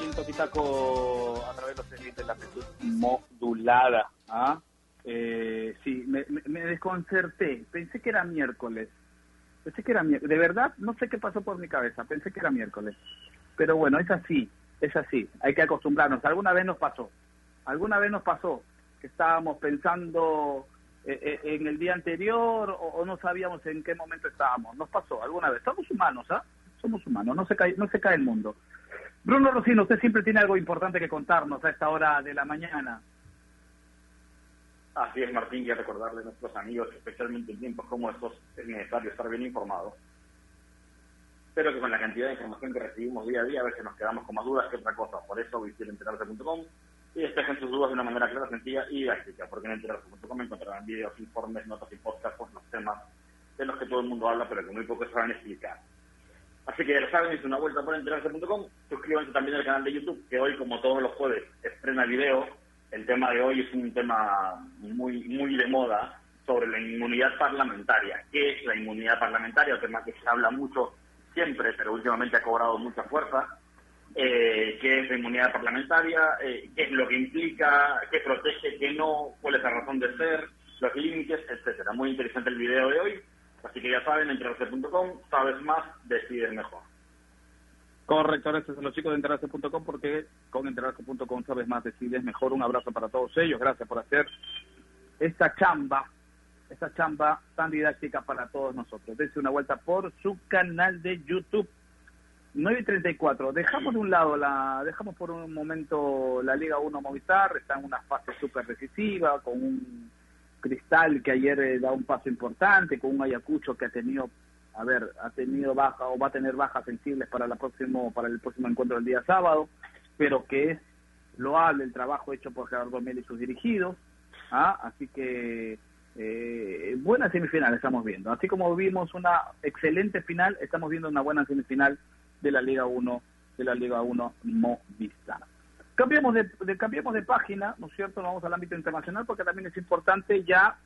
En Toquitaco a través de los servicios de la amplitud modulada. ¿ah? Eh, sí, me, me- desconcerté. Pensé que era miércoles. Pensé que era miércoles. De verdad, no sé qué pasó por mi cabeza. Pensé que era miércoles. Pero bueno, es así, es así. Hay que acostumbrarnos. Alguna vez nos pasó. Alguna vez nos pasó que estábamos pensando eh, eh, en el día anterior o, o no sabíamos en qué momento estábamos. Nos pasó alguna vez. Somos humanos, ¿ah? Somos humanos. No se cae, no se cae el mundo. Bruno Rocino, usted siempre tiene algo importante que contarnos a esta hora de la mañana. Así es, Martín, y a recordarle a nuestros amigos, especialmente en tiempos como estos, es necesario estar bien informado. Pero que con la cantidad de información que recibimos día a día, a veces nos quedamos con más dudas que otra cosa. Por eso visiten enterarse.com y despejen sus dudas de una manera clara, sencilla y didáctica. Porque en enterarse.com encontrarán videos, informes, notas y podcasts por los temas de los que todo el mundo habla, pero que muy pocos saben explicar. Así que ya saben, es una vuelta por enterarse.com. Suscríbanse también al canal de YouTube, que hoy, como todos los jueves, estrena video. El tema de hoy es un tema muy, muy de moda sobre la inmunidad parlamentaria. ¿Qué es la inmunidad parlamentaria? Un tema que se habla mucho siempre, pero últimamente ha cobrado mucha fuerza. Eh, ¿Qué es la inmunidad parlamentaria? Eh, ¿Qué es lo que implica? ¿Qué protege? ¿Qué no? ¿Cuál es la razón de ser? Los límites, etcétera. Muy interesante el video de hoy. Así que ya saben, enterarse.com, sabes más, decides mejor. Correcto, gracias a los chicos de enterarse.com porque con enterarse.com sabes más, decides mejor. Un abrazo para todos ellos. Gracias por hacer esta chamba, esta chamba tan didáctica para todos nosotros. Dense una vuelta por su canal de YouTube. 9 y 34. Dejamos de un lado, la dejamos por un momento la Liga 1 Movistar. Está en una fase súper decisiva, con un Cristal que ayer eh, da un paso importante, con un Ayacucho que ha tenido a ver, ha tenido baja o va a tener bajas sensibles para la próximo para el próximo encuentro del día sábado, pero que es loable el trabajo hecho por Gerardo Mel y sus dirigidos, ¿ah? así que eh, buena semifinal estamos viendo, así como vimos una excelente final, estamos viendo una buena semifinal de la Liga 1 de la Liga 1 Movistar. Cambiemos de, de- de página, ¿no es cierto? Vamos al ámbito internacional porque también es importante ya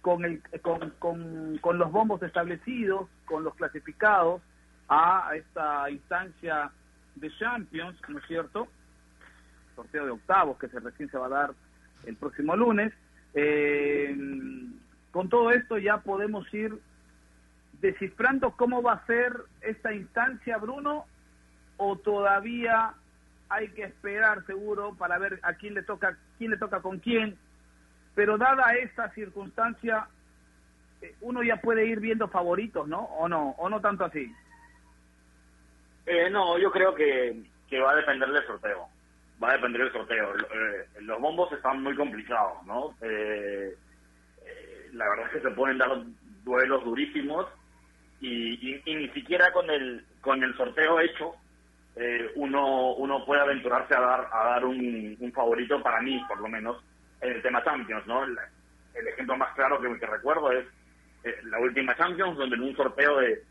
con, el, con, con, con los bombos establecidos, con los clasificados a esta instancia de Champions, ¿no es cierto? Sorteo de octavos que se recién se va a dar el próximo lunes. Eh, con todo esto ya podemos ir descifrando cómo va a ser esta instancia, Bruno, o todavía hay que esperar seguro para ver a quién le toca, quién le toca con quién. Pero dada esta circunstancia, eh, uno ya puede ir viendo favoritos, ¿no? O no, o no tanto así. Eh, no, yo creo que, que va a depender del sorteo. Va a depender del sorteo. Eh, los bombos están muy complicados, ¿no? Eh, la verdad es que se pueden dar duelos durísimos y, y- y ni siquiera con el con el sorteo hecho eh, uno uno puede aventurarse a dar a dar un, un favorito para mí, por lo menos, en el tema Champions, ¿no? El, el ejemplo más claro que, que recuerdo es eh, la última Champions, donde en un sorteo de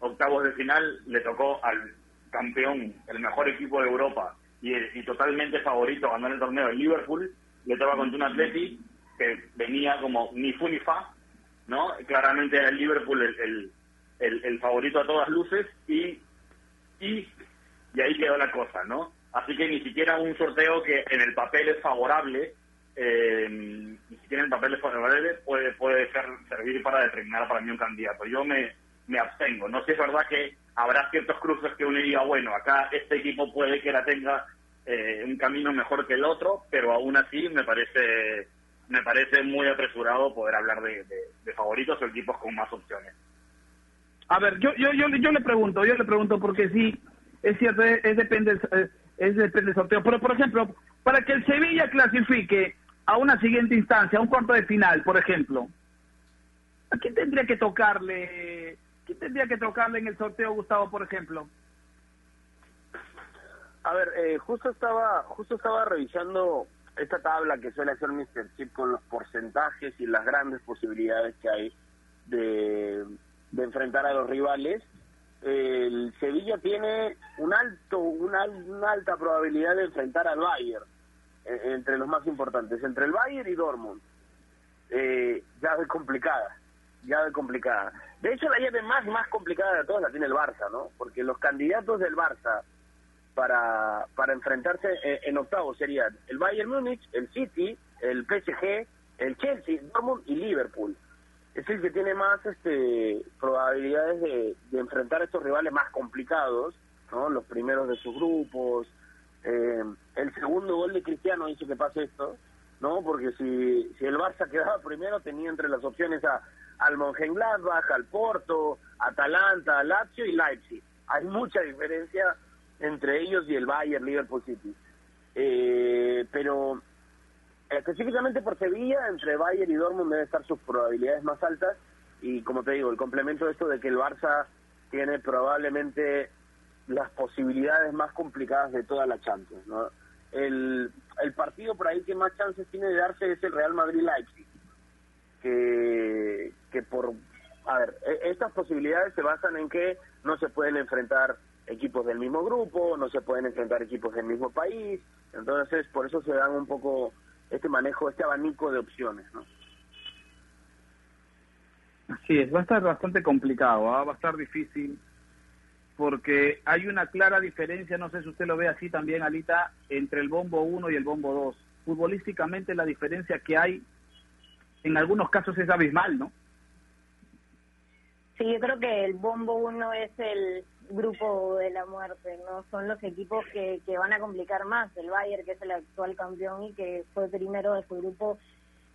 octavos de final le tocó al campeón, el mejor equipo de Europa y, y totalmente favorito a ganar el torneo, el Liverpool, le toca contra un Atleti que venía como ni fu ni fa, ¿no? Claramente era el Liverpool el, el, el- el favorito a todas luces y, y, y ahí quedó la cosa, ¿no? Así que ni siquiera un sorteo que en el papel es favorable, eh, ni siquiera en el papel es favorable, puede, puede ser, servir para determinar para mí un candidato. Yo me, me abstengo. No sé si es verdad que habrá ciertos cruces que uno diga, bueno, acá este equipo puede que la tenga eh, un camino mejor que el otro, pero aún así me parece me parece muy apresurado poder hablar de, favoritos o equipos con más opciones. A ver, yo, yo, yo, yo le pregunto, yo le pregunto porque sí, es cierto, es, depende, es, es depende del sorteo. Pero, por ejemplo, para que el Sevilla clasifique a una siguiente instancia, a un cuarto de final, por ejemplo, ¿a quién tendría que tocarle? ¿Quién tendría que tocarle en el sorteo, Gustavo, por ejemplo? A ver, eh, justo estaba justo estaba revisando esta tabla que suele hacer Mr. Chip con los porcentajes y las grandes posibilidades que hay de enfrentar a los rivales. El Sevilla tiene un alto una, una alta probabilidad de enfrentar al Bayern eh, entre los más importantes, entre el Bayern y Dortmund. Eh, llave complicada, llave complicada. De hecho, la llave más más complicada de todas la tiene el Barça, ¿no? Porque los candidatos del Barça para, para enfrentarse en, en octavos serían el Bayern Múnich, el City, el PSG, el Chelsea, Dortmund y Liverpool. Es el que tiene más este, probabilidades de, de enfrentar a estos rivales más complicados, ¿no? Los primeros de sus grupos. Eh, el segundo gol de Cristiano hizo que pase esto, ¿no? Porque si, si el Barça quedaba primero tenía entre las opciones a al Mönchengladbach, al Porto, Atalanta, Lazio y Leipzig. Hay mucha diferencia entre ellos y el Bayern, Liverpool City. Eh, pero específicamente por Sevilla, entre Bayern y Dortmund deben estar sus probabilidades más altas. Y como te digo, el complemento de esto de que el Barça tiene probablemente las posibilidades más complicadas de toda la Champions. ¿no? El, el partido por ahí que más chances tiene de darse es el Real Madrid-Leipzig. Que, que por... A ver, e- estas posibilidades se basan en que no se pueden enfrentar equipos del mismo grupo, no se pueden enfrentar equipos del mismo país, entonces por eso se dan un poco este manejo, este abanico de opciones, ¿no? Así es, va a estar bastante complicado, ¿ah? va a estar difícil, porque hay una clara diferencia, no sé si usted lo ve así también, Alita, entre el bombo 1 y el bombo 2. Futbolísticamente la diferencia que hay en algunos casos es abismal, ¿no? Sí, yo creo que el Bombo 1 es el grupo de la muerte, ¿no? Son los equipos que, que van a complicar más. El Bayern, que es el actual campeón y que fue primero de su grupo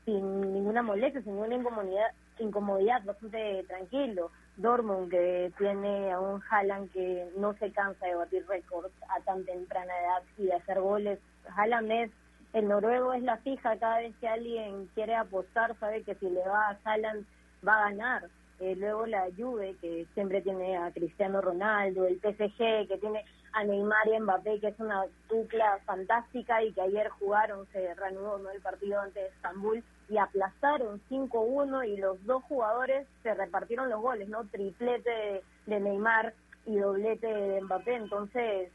sin ninguna molestia, sin ninguna incomodidad, incomodidad bastante tranquilo. Dortmund, que tiene a un Haaland que no se cansa de batir récords a tan temprana edad y de hacer goles. Haaland es, el noruego es la fija, cada vez que alguien quiere apostar, sabe que si le va a Haaland va a ganar. Eh, luego la Juve, que siempre tiene a Cristiano Ronaldo, el PSG, que tiene a Neymar y Mbappé, que es una dupla fantástica y que ayer jugaron, se reanudó ¿no? el partido ante Estambul y aplastaron 5-1 y los dos jugadores se repartieron los goles, ¿no? Triplete de, Neymar y doblete de Mbappé, entonces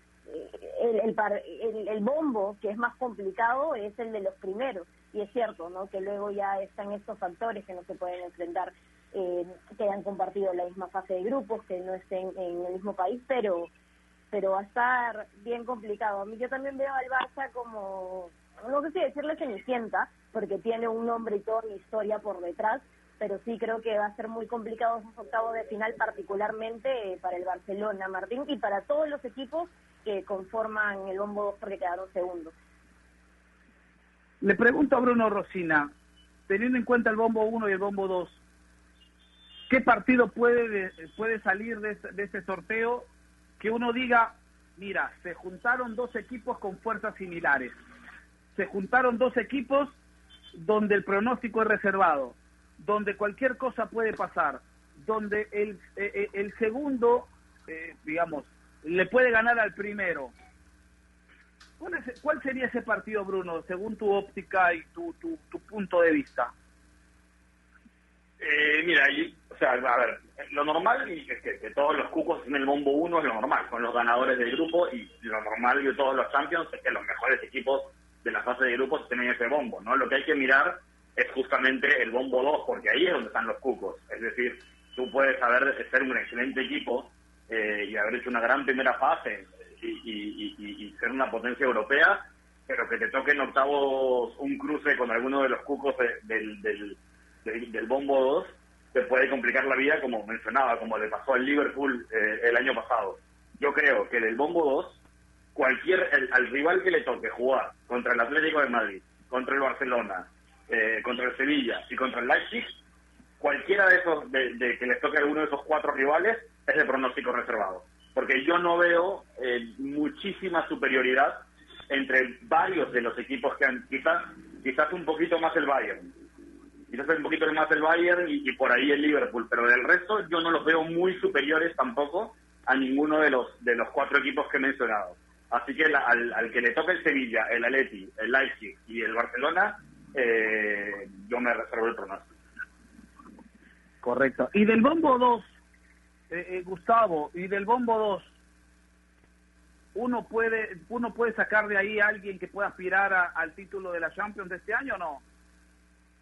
el, el, el, el bombo que es más complicado es el de los primeros. Y es cierto, ¿no? Que luego ya están estos factores que no se pueden enfrentar, eh, que hayan compartido la misma fase de grupos, que no estén en el mismo país, pero pero va a estar bien complicado. A mí yo también veo al Barça como, no sé si decirle cenicienta, porque tiene un nombre y toda una historia por detrás, pero sí creo que va a ser muy complicado esos octavos de final, particularmente eh, para el Barcelona, Martín, y para todos los equipos que conforman el bombo 2 porque quedaron segundos. Le pregunto a Bruno Rosina, teniendo en cuenta el bombo 1 y el bombo 2, ¿qué partido puede, de- puede salir de, este- de este sorteo que uno diga, mira, se juntaron dos equipos con fuerzas similares, se juntaron dos equipos donde el pronóstico es reservado, donde cualquier cosa puede pasar, donde el, eh, eh, el segundo, eh, digamos, le puede ganar al primero. ¿Cuál, es- cuál sería ese partido, Bruno, según tu óptica y tu, tu, tu punto de vista? Eh, mira, y- o sea, a ver, lo normal es que, todos los cucos en el bombo 1 es lo normal, son los ganadores del grupo y lo normal de todos los champions es que los mejores equipos de la fase de grupos estén en ese bombo, ¿no? Lo que hay que mirar es justamente el bombo 2, porque ahí es donde están los cucos. Es decir, tú puedes haber ser un excelente equipo eh, y haber hecho una gran primera fase y, y- ser una potencia europea, pero que te toque en octavos un cruce con alguno de los cucos de- del, del, del, del bombo 2, te puede complicar la vida, como mencionaba, como le pasó al Liverpool eh, el año pasado. Yo creo que del bombo 2, cualquier el- al rival que le toque jugar contra el Atlético de Madrid, contra el Barcelona, eh, contra el Sevilla y contra el Leipzig, cualquiera de esos de, de que les toque a alguno de esos cuatro rivales es de pronóstico reservado porque yo no veo eh, muchísima superioridad entre varios de los equipos que han quizás quizás un poquito más el Bayern quizás un poquito más el Bayern y, por ahí el Liverpool pero del resto yo no los veo muy superiores tampoco a ninguno de los de los cuatro equipos que he mencionado así que al, al que le toque el Sevilla el Atleti el Leipzig y el Barcelona eh, yo me reservo el pronóstico Correcto. Y del bombo 2, eh, eh, Gustavo, y del bombo 2, uno puede uno puede sacar de ahí a alguien que pueda aspirar a- al título de la Champions de este año o no?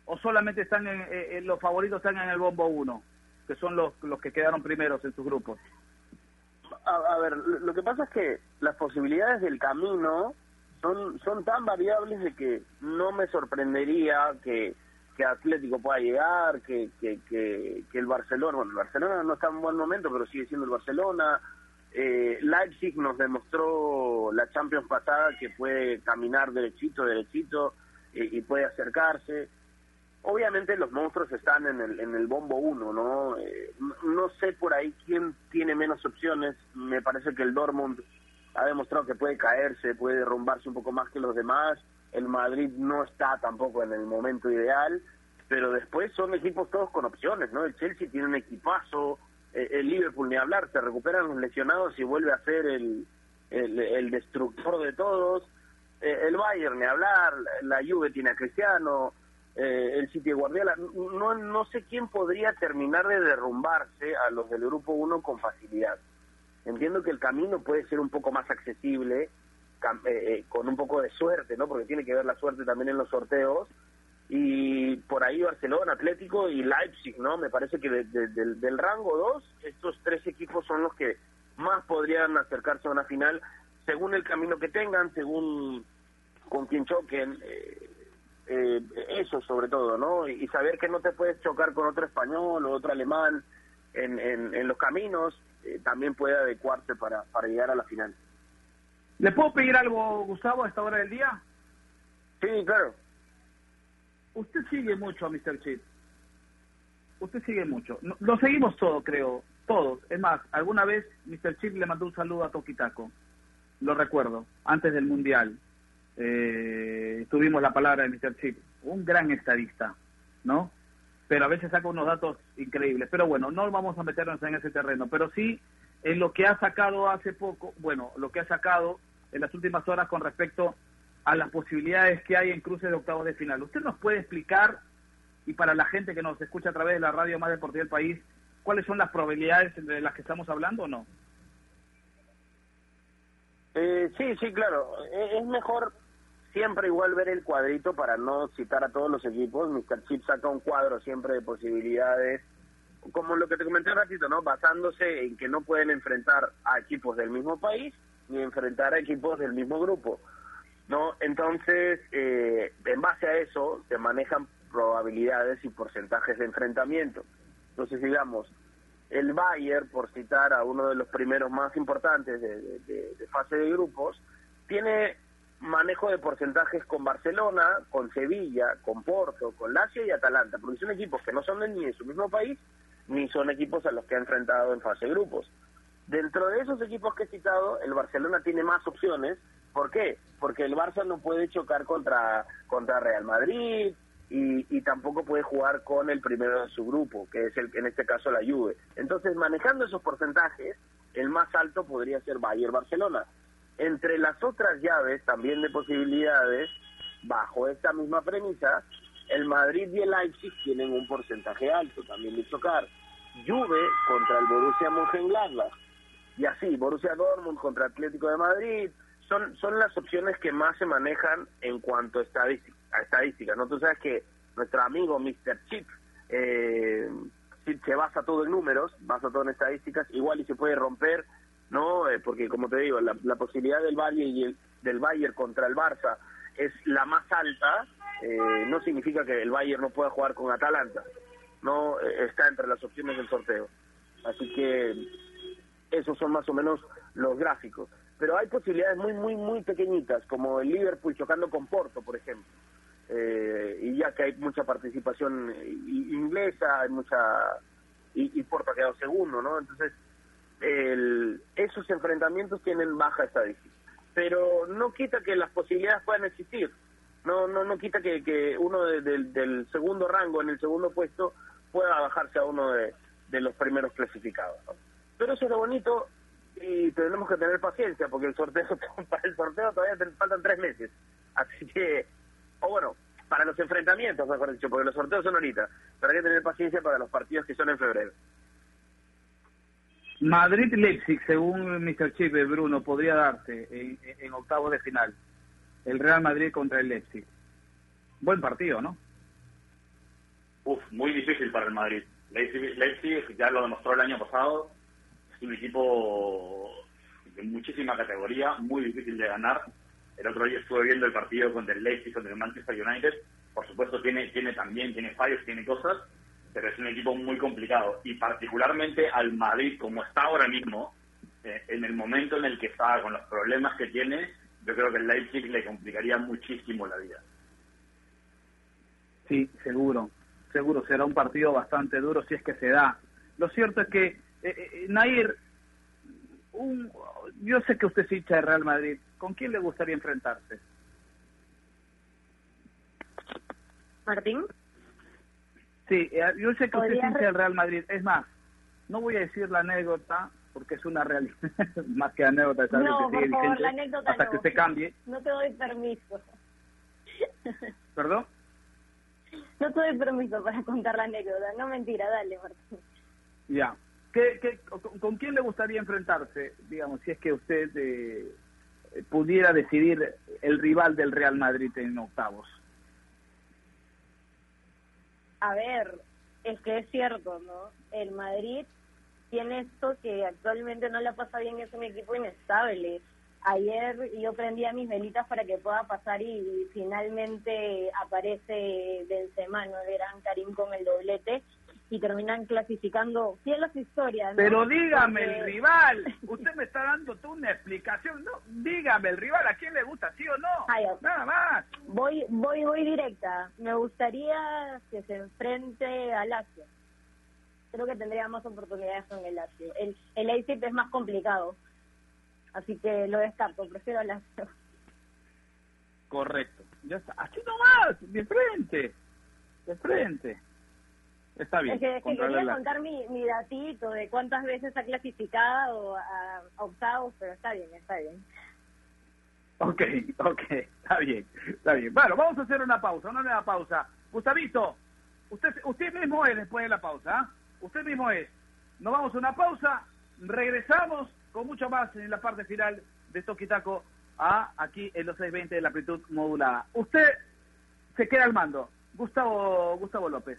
¿O solamente están en, eh, eh, los favoritos están en el bombo 1, que son los, los que quedaron primeros en sus grupos? A, a ver, lo que pasa es que las posibilidades del camino son son tan variables de que no me sorprendería que, que Atlético pueda llegar, que, que, que, que el Barcelona, bueno, el Barcelona no está en un buen momento, pero sigue siendo el Barcelona. Eh, Leipzig nos demostró la Champions pasada que puede caminar derechito, derechito eh, y puede acercarse. Obviamente los monstruos están en el, en el bombo 1, ¿no? Eh, no- no sé por ahí quién tiene menos opciones. Me parece que el Dortmund ha demostrado que puede caerse, puede derrumbarse un poco más que los demás. El Madrid no está tampoco en el momento ideal, pero después son equipos todos con opciones, ¿no? El Chelsea tiene un equipazo, eh, el Liverpool ni hablar, se recuperan los lesionados y vuelve a ser el, el, el destructor de todos. Eh, el Bayern ni hablar, la Juve tiene a Cristiano, eh, el de Guardiola. No, no sé quién podría terminar de derrumbarse a los del Grupo 1 con facilidad. Entiendo que el camino puede ser un poco más accesible, eh, eh, con un poco de suerte, ¿no? Porque tiene que ver la suerte también en los sorteos. Y por ahí Barcelona, Atlético y Leipzig, ¿no? Me parece que de- de- del, rango 2, estos tres equipos son los que más podrían acercarse a una final, según el camino que tengan, según con quién choquen. eh, eh, eso sobre todo, ¿no? Y, y saber que no te puedes chocar con otro español o otro alemán en, en, en los caminos, eh, también puede adecuarse para, para llegar a la final. ¿Le puedo pedir algo, Gustavo, a esta hora del día? Sí, claro. Usted sigue mucho a Mr. Chip. Usted sigue mucho. No- Lo seguimos todos, creo. Todos. Es más, alguna vez Mr. Chip le mandó un saludo a Toquitaco. Lo recuerdo. Antes del Mundial. Eh, tuvimos la palabra de Mr. Chip. Un gran estadista, ¿no? Pero a veces saca unos datos increíbles. Pero bueno, no vamos a meternos en ese terreno. Pero sí, en lo que ha sacado hace poco, bueno, lo que ha sacado en las últimas horas con respecto a las posibilidades que hay en cruces de octavos de final. ¿Usted nos puede explicar, y para la gente que nos escucha a través de la radio más deportiva del país, cuáles son las probabilidades de las que estamos hablando o no? Eh, sí, sí, claro. Eh, Es mejor siempre igual ver el cuadrito para no citar a todos los equipos. Mr. Chip saca un cuadro siempre de posibilidades, como lo que te comenté un ratito, ¿no? Basándose en que no pueden enfrentar a equipos del mismo país ni enfrentar a equipos del mismo grupo, ¿no? Entonces, eh, en base a eso, se manejan probabilidades y porcentajes de enfrentamiento. Entonces, digamos, el Bayern, por citar a uno de los primeros más importantes de, fase de grupos, tiene manejo de porcentajes con Barcelona, con Sevilla, con Porto, con Lazio y Atalanta, porque son equipos que no son ni de su mismo país, ni son equipos a los que ha enfrentado en fase de grupos. Dentro de esos equipos que he citado, el Barcelona tiene más opciones. ¿Por qué? Porque el Barça no puede chocar contra, contra Real Madrid y, y tampoco puede jugar con el primero de su grupo, que es el, en este caso la Juve. Entonces, manejando esos porcentajes, el más alto podría ser Bayern-Barcelona. Entre las otras llaves, también de posibilidades, bajo esta misma premisa, el Madrid y el Leipzig tienen un porcentaje alto también de chocar. Juve contra el Borussia Mönchengladbach y así Borussia Dortmund contra Atlético de Madrid son son las opciones que más se manejan en cuanto a estadística, a estadísticas no tú sabes que nuestro amigo Mr. Chip eh, se basa todo en números basa todo en estadísticas igual y se puede romper no Eh, porque como te digo la, la posibilidad del Bayern y el, del Bayern contra el Barça es la más alta eh, no significa que el Bayern no pueda jugar con Atalanta no Eh, está entre las opciones del sorteo así que esos son más o menos los gráficos. Pero hay posibilidades muy, muy, muy pequeñitas, como el Liverpool chocando con Porto, por ejemplo. Eh, y ya que hay mucha participación i- inglesa, hay mucha. Y, y Porto ha quedado segundo, ¿no? Entonces, el- esos enfrentamientos tienen baja estadística. Pero no quita que las posibilidades puedan existir. No no no quita que, uno de- del- del segundo rango, en el segundo puesto, pueda bajarse a uno de, de los primeros clasificados. Pero eso es lo bonito y tenemos que tener paciencia porque el sorteo para el sorteo todavía te faltan tres meses. Así que, o bueno, para los enfrentamientos, mejor dicho, porque los sorteos son ahorita. Pero hay que tener paciencia para los partidos que son en febrero. Madrid-Leipzig, según Mr. Chip eh, Bruno, podría darse en, en octavos de final. El Real Madrid contra el Leipzig. Buen partido, ¿no? Uf, muy difícil para el Madrid. Leipzig, Leipzig ya lo demostró el año pasado. Es un equipo de muchísima categoría, muy difícil de ganar. El otro día estuve viendo el partido contra el Leipzig, contra el Manchester United. Por supuesto, tiene, tiene también, tiene fallos, tiene cosas, pero es un equipo muy complicado. Y particularmente al Madrid, como está ahora mismo, eh, en el momento en el que está, con los problemas que tiene, yo creo que el Leipzig le complicaría muchísimo la vida. Sí, seguro. Seguro será un partido bastante duro si es que se da. Lo cierto es que, eh, eh, Nair, un, yo sé que usted es hincha de Real Madrid. ¿Con quién le gustaría enfrentarse? Martín. Sí, eh, yo sé que usted re- del Real Madrid. Es más, no voy a decir la anécdota porque es una realidad. más que anécdota, es algo No, que sigue por favor, vigente la anécdota hasta no. que usted cambie. No te doy permiso. ¿Perdón? No te doy permiso para contar la anécdota. No mentira, dale, Martín. Ya. ¿Qué, qué, con, con quién le gustaría enfrentarse, digamos, si es que usted eh, pudiera decidir el rival del Real Madrid en octavos? A ver, es que es cierto, ¿no? El Madrid tiene esto que actualmente no la pasa bien, es un equipo inestable. Ayer yo prendía mis velitas para que pueda pasar y finalmente aparece Benzema, ¿no? El gran Karim con el doblete y terminan clasificando fiel a su historia, ¿no? Pero dígame Porque- el rival. Usted me está dando tú una explicación. No, dígame el rival. ¿A quién le gusta, sí o no? Ay, Nada más. Voy, voy, voy directa. Me gustaría que se enfrente al Lazio. Creo que tendría más oportunidades con el Lazio. El, el Leipzig es más complicado. Así que lo descarto, prefiero al Lazio. Correcto. Ya está. Así nomás, de frente. De frente. Está bien. Es que, es que contra quería la- contar mi, mi datito de cuántas veces ha clasificado a, a octavos, pero está bien, está bien. Ok, ok, está bien, está bien. Bueno, vamos a hacer una pausa, una nueva pausa. Gustavito, usted, usted mismo es después de la pausa, ¿ah? Usted mismo es. Nos vamos a una pausa, regresamos con mucho más en la parte final de Toquitaco a aquí en los 620 de la amplitud modulada. Usted se queda al mando. Gustavo, Gustavo López.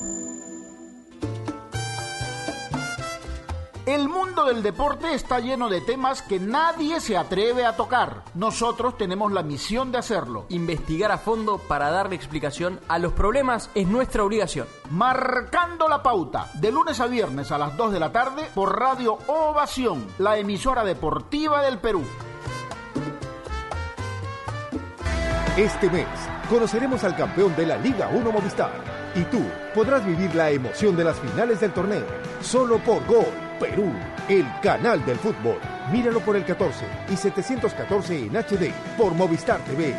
El mundo del deporte está lleno de temas que nadie se atreve a tocar. Nosotros tenemos la misión de hacerlo. Investigar a fondo para darle explicación a los problemas es nuestra obligación. Marcando la pauta, de lunes a viernes a las 2 de la tarde por Radio Ovación, la emisora deportiva del Perú. Este mes conoceremos al campeón de la Liga 1 Movistar. Y tú podrás vivir la emoción de las finales del torneo solo por Gol Perú, el canal del fútbol. Míralo por el 14 y 714 en HD por Movistar TV.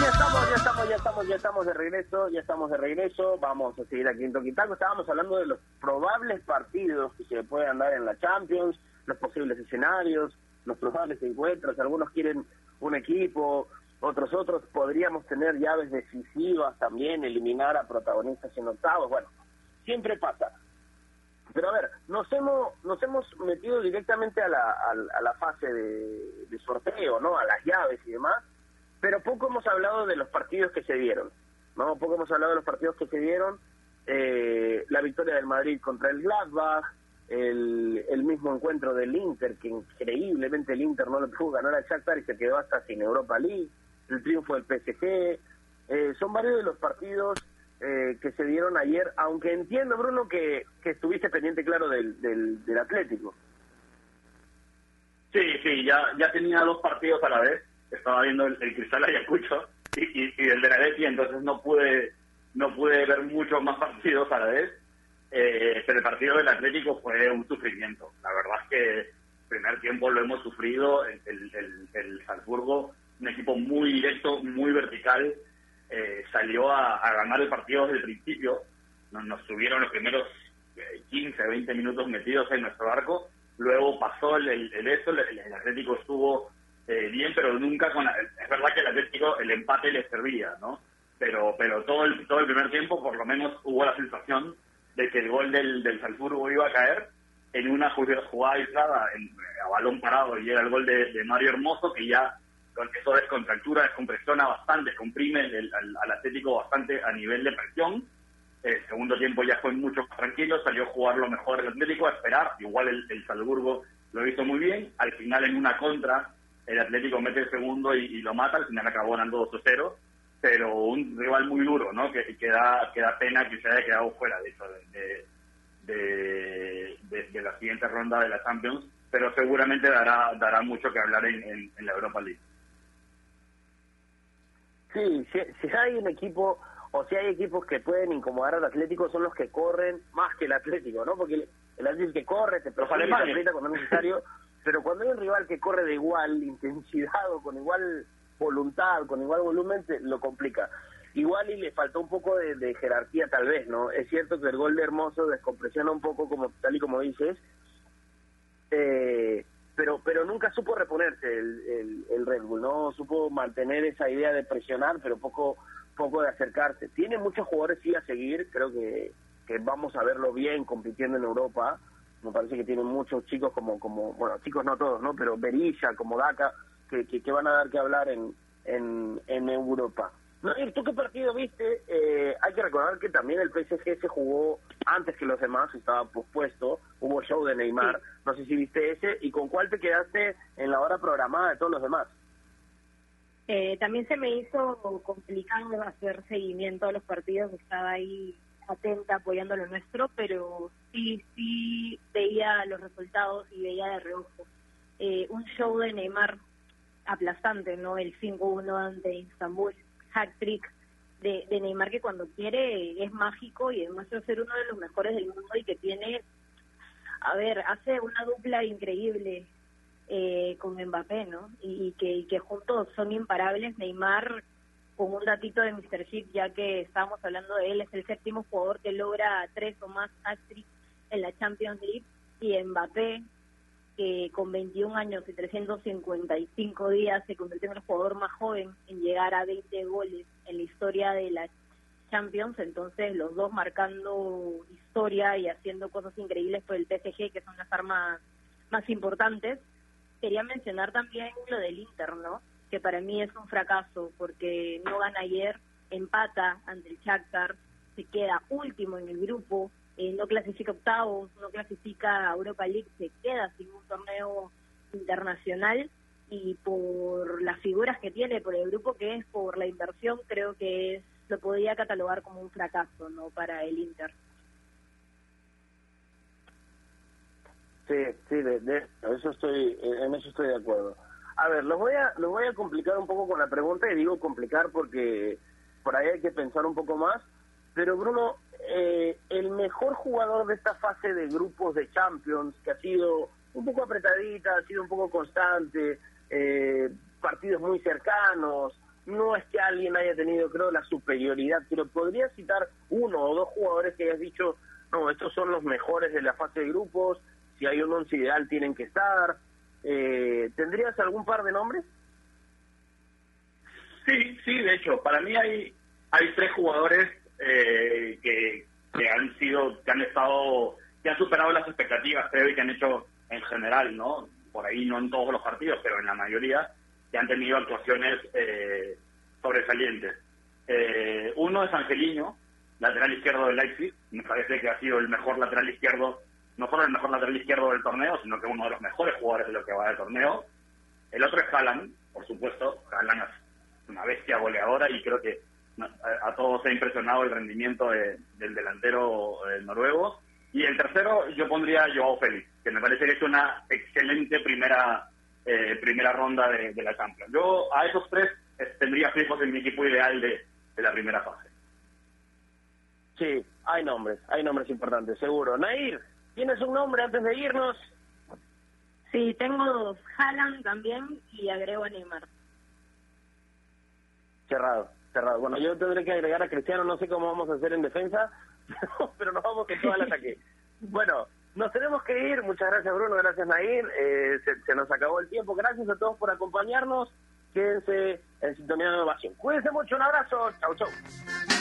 Ya estamos, ya estamos, ya estamos, ya estamos de regreso, ya estamos de regreso. Vamos a seguir aquí en Toquitaco. Estábamos hablando de los probables partidos que se puedan dar en la Champions, los posibles escenarios, los probables encuentros. Algunos quieren un equipo, otros otros. Podríamos tener llaves decisivas también, eliminar a protagonistas en octavos. Bueno, siempre pasa. Pero a ver, nos hemos nos hemos metido directamente a la, a, a la fase de, de sorteo, ¿no? A las llaves y demás pero poco hemos hablado de los partidos que se dieron, ¿no? Poco hemos hablado de los partidos que se dieron, eh, la victoria del Madrid contra el Gladbach, el, el mismo encuentro del Inter, que increíblemente el Inter no le pudo ganar al Shakhtar y se quedó hasta sin Europa League, el triunfo del PSG, eh, son varios de los partidos eh, que se dieron ayer, aunque entiendo, Bruno, que, que estuviste pendiente, claro, del, del, del Atlético. Sí, sí, ya, ya tenía dos partidos a la vez. Estaba viendo el, el Cristal Ayacucho y, y, y el de la Leti, entonces no pude no pude ver muchos más partidos a la vez. Eh, pero el partido del Atlético fue un sufrimiento. La verdad es que primer tiempo lo hemos sufrido. El, el, el, el Salzburgo, un equipo muy directo, muy vertical, eh, salió a, a, ganar el partido desde el principio. Nos, nos tuvieron los primeros eh, 15, 20 minutos metidos en nuestro arco. Luego pasó el, el, el eso, el, Atlético estuvo eh, bien, pero nunca con... Es verdad que el Atlético el empate le servía, ¿no? Pero pero todo el, todo el primer tiempo por lo menos hubo la sensación de que el gol del, del Salzburgo iba a caer en una jugada aislada en, a balón parado y era el gol de, de Mario Hermoso que ya con eso descontractura, descompresiona bastante, comprime el, al, al, Atlético bastante a nivel de presión. El segundo tiempo ya fue mucho más tranquilo, salió a jugar lo mejor el Atlético, a esperar. Igual el, el Salzburgo lo hizo muy bien. Al final, en una contra, el Atlético mete el segundo y, y lo mata. Al final acabó ganando 2-0. Pero un rival muy duro, ¿no? Que, que, da, que da pena que se haya quedado fuera de, de, de, de, de la siguiente ronda de la Champions. Pero seguramente dará, dará mucho que hablar en, en, en la Europa League. Sí, si, si hay un equipo o si hay equipos que pueden incomodar al Atlético son los que corren más que el Atlético, ¿no? Porque el, el Atlético que corre, te aprieta cuando es necesario, pero cuando hay un rival que corre de igual intensidad o con igual voluntad, con igual volumen, te, lo complica. Igual y le faltó un poco de, de, jerarquía tal vez, ¿no? Es cierto que el gol de Hermoso descompresiona un poco, como tal y como dices, eh, pero pero nunca supo reponerse el, el, el Red Bull, no supo mantener esa idea de presionar, pero poco poco de acercarse. Tiene muchos jugadores sí a seguir, creo que, que vamos a verlo bien compitiendo en Europa. Me parece que tienen muchos chicos como, como bueno, chicos no todos, ¿no? Pero Berilla, como Daca, que, que, que van a dar que hablar en, en, en Europa. No, ¿Tú qué partido viste? Eh, hay que recordar que también el PSG se jugó antes que los demás, estaba pospuesto, hubo show de Neymar, sí. no sé si viste ese, y con cuál te quedaste en la hora programada de todos los demás. Eh, también se me hizo complicado hacer seguimiento a los partidos, estaba ahí atenta apoyando lo nuestro, pero sí, sí veía los resultados y veía de reojo. Eh, un show de Neymar aplastante, ¿no? El 5-1 ante Istanbul, hack trick de, de Neymar que cuando quiere es mágico y demuestra ser uno de los mejores del mundo y que tiene, a ver, hace una dupla increíble eh, con Mbappé, ¿no? Y, que, y que juntos son imparables. Neymar, con un datito de Mr. Chip, ya que estábamos hablando de él, es el séptimo jugador que logra tres o más hat en la Champions League y Mbappé que con 21 años y 355 días se convirtió en el jugador más joven en llegar a 20 goles en la historia de la Champions, entonces los dos marcando historia y haciendo cosas increíbles por el PSG, que son las armas más importantes. Quería mencionar también lo del Inter, ¿no? Que para mí es un fracaso porque no gana ayer, empata ante el Shakhtar, se queda último en el grupo, eh, no clasifica octavos, no clasifica Europa League, se queda sin un torneo internacional y por las figuras que tiene, por el grupo que es, por la inversión, creo que es, lo podría catalogar como un fracaso no para el Inter. Sí, sí, de, eso estoy, en eso estoy de acuerdo. A ver, lo voy a, lo voy a complicar un poco con la pregunta y digo complicar porque por ahí hay que pensar un poco más. Pero Bruno, eh, el mejor jugador de esta fase de grupos de Champions, que ha sido un poco apretadita, ha sido un poco constante, eh, partidos muy cercanos, no es que alguien haya tenido, creo, la superioridad, pero podría citar uno o dos jugadores que hayas dicho, no, estos son los mejores de la fase de grupos, si hay un once ideal tienen que estar. Eh, ¿Tendrías algún par de nombres? Sí, sí, de hecho, para mí hay, hay tres jugadores eh, que, han sido, que han estado, que han superado las expectativas, creo, y que han hecho en general, ¿no? Por ahí no en todos los partidos, pero en la mayoría, que han tenido actuaciones eh, sobresalientes. Eh, uno es Angeliño, lateral izquierdo del Leipzig, me parece que ha sido el mejor lateral izquierdo, no solo el mejor lateral izquierdo del torneo, sino que uno de los mejores jugadores de lo que va del torneo. El otro es Haaland, por supuesto, Haaland es una bestia goleadora y creo que a, todos ha impresionado el rendimiento del delantero eh, noruego. Y el tercero yo pondría a Joao Félix, que me parece que es una excelente primera eh, primera ronda de, la Champions. Yo a esos tres eh, tendría fijos en mi equipo ideal de, de la primera fase. Sí, hay nombres, hay nombres importantes, seguro. Nair, ¿tienes un nombre antes de irnos? Sí, tengo dos, Haaland también y agrego a Neymar. Cerrado, cerrado. Bueno, yo tendré que agregar a Cristiano, no sé cómo vamos a hacer en defensa, pero nos vamos con todo el ataque. Bueno, nos tenemos que ir. Muchas gracias, Bruno. Gracias, Nair. Eh, se, nos acabó el tiempo. Gracias a todos por acompañarnos. Quédense en sintonía de innovación. Cuídense mucho. Un abrazo. Chau, chau.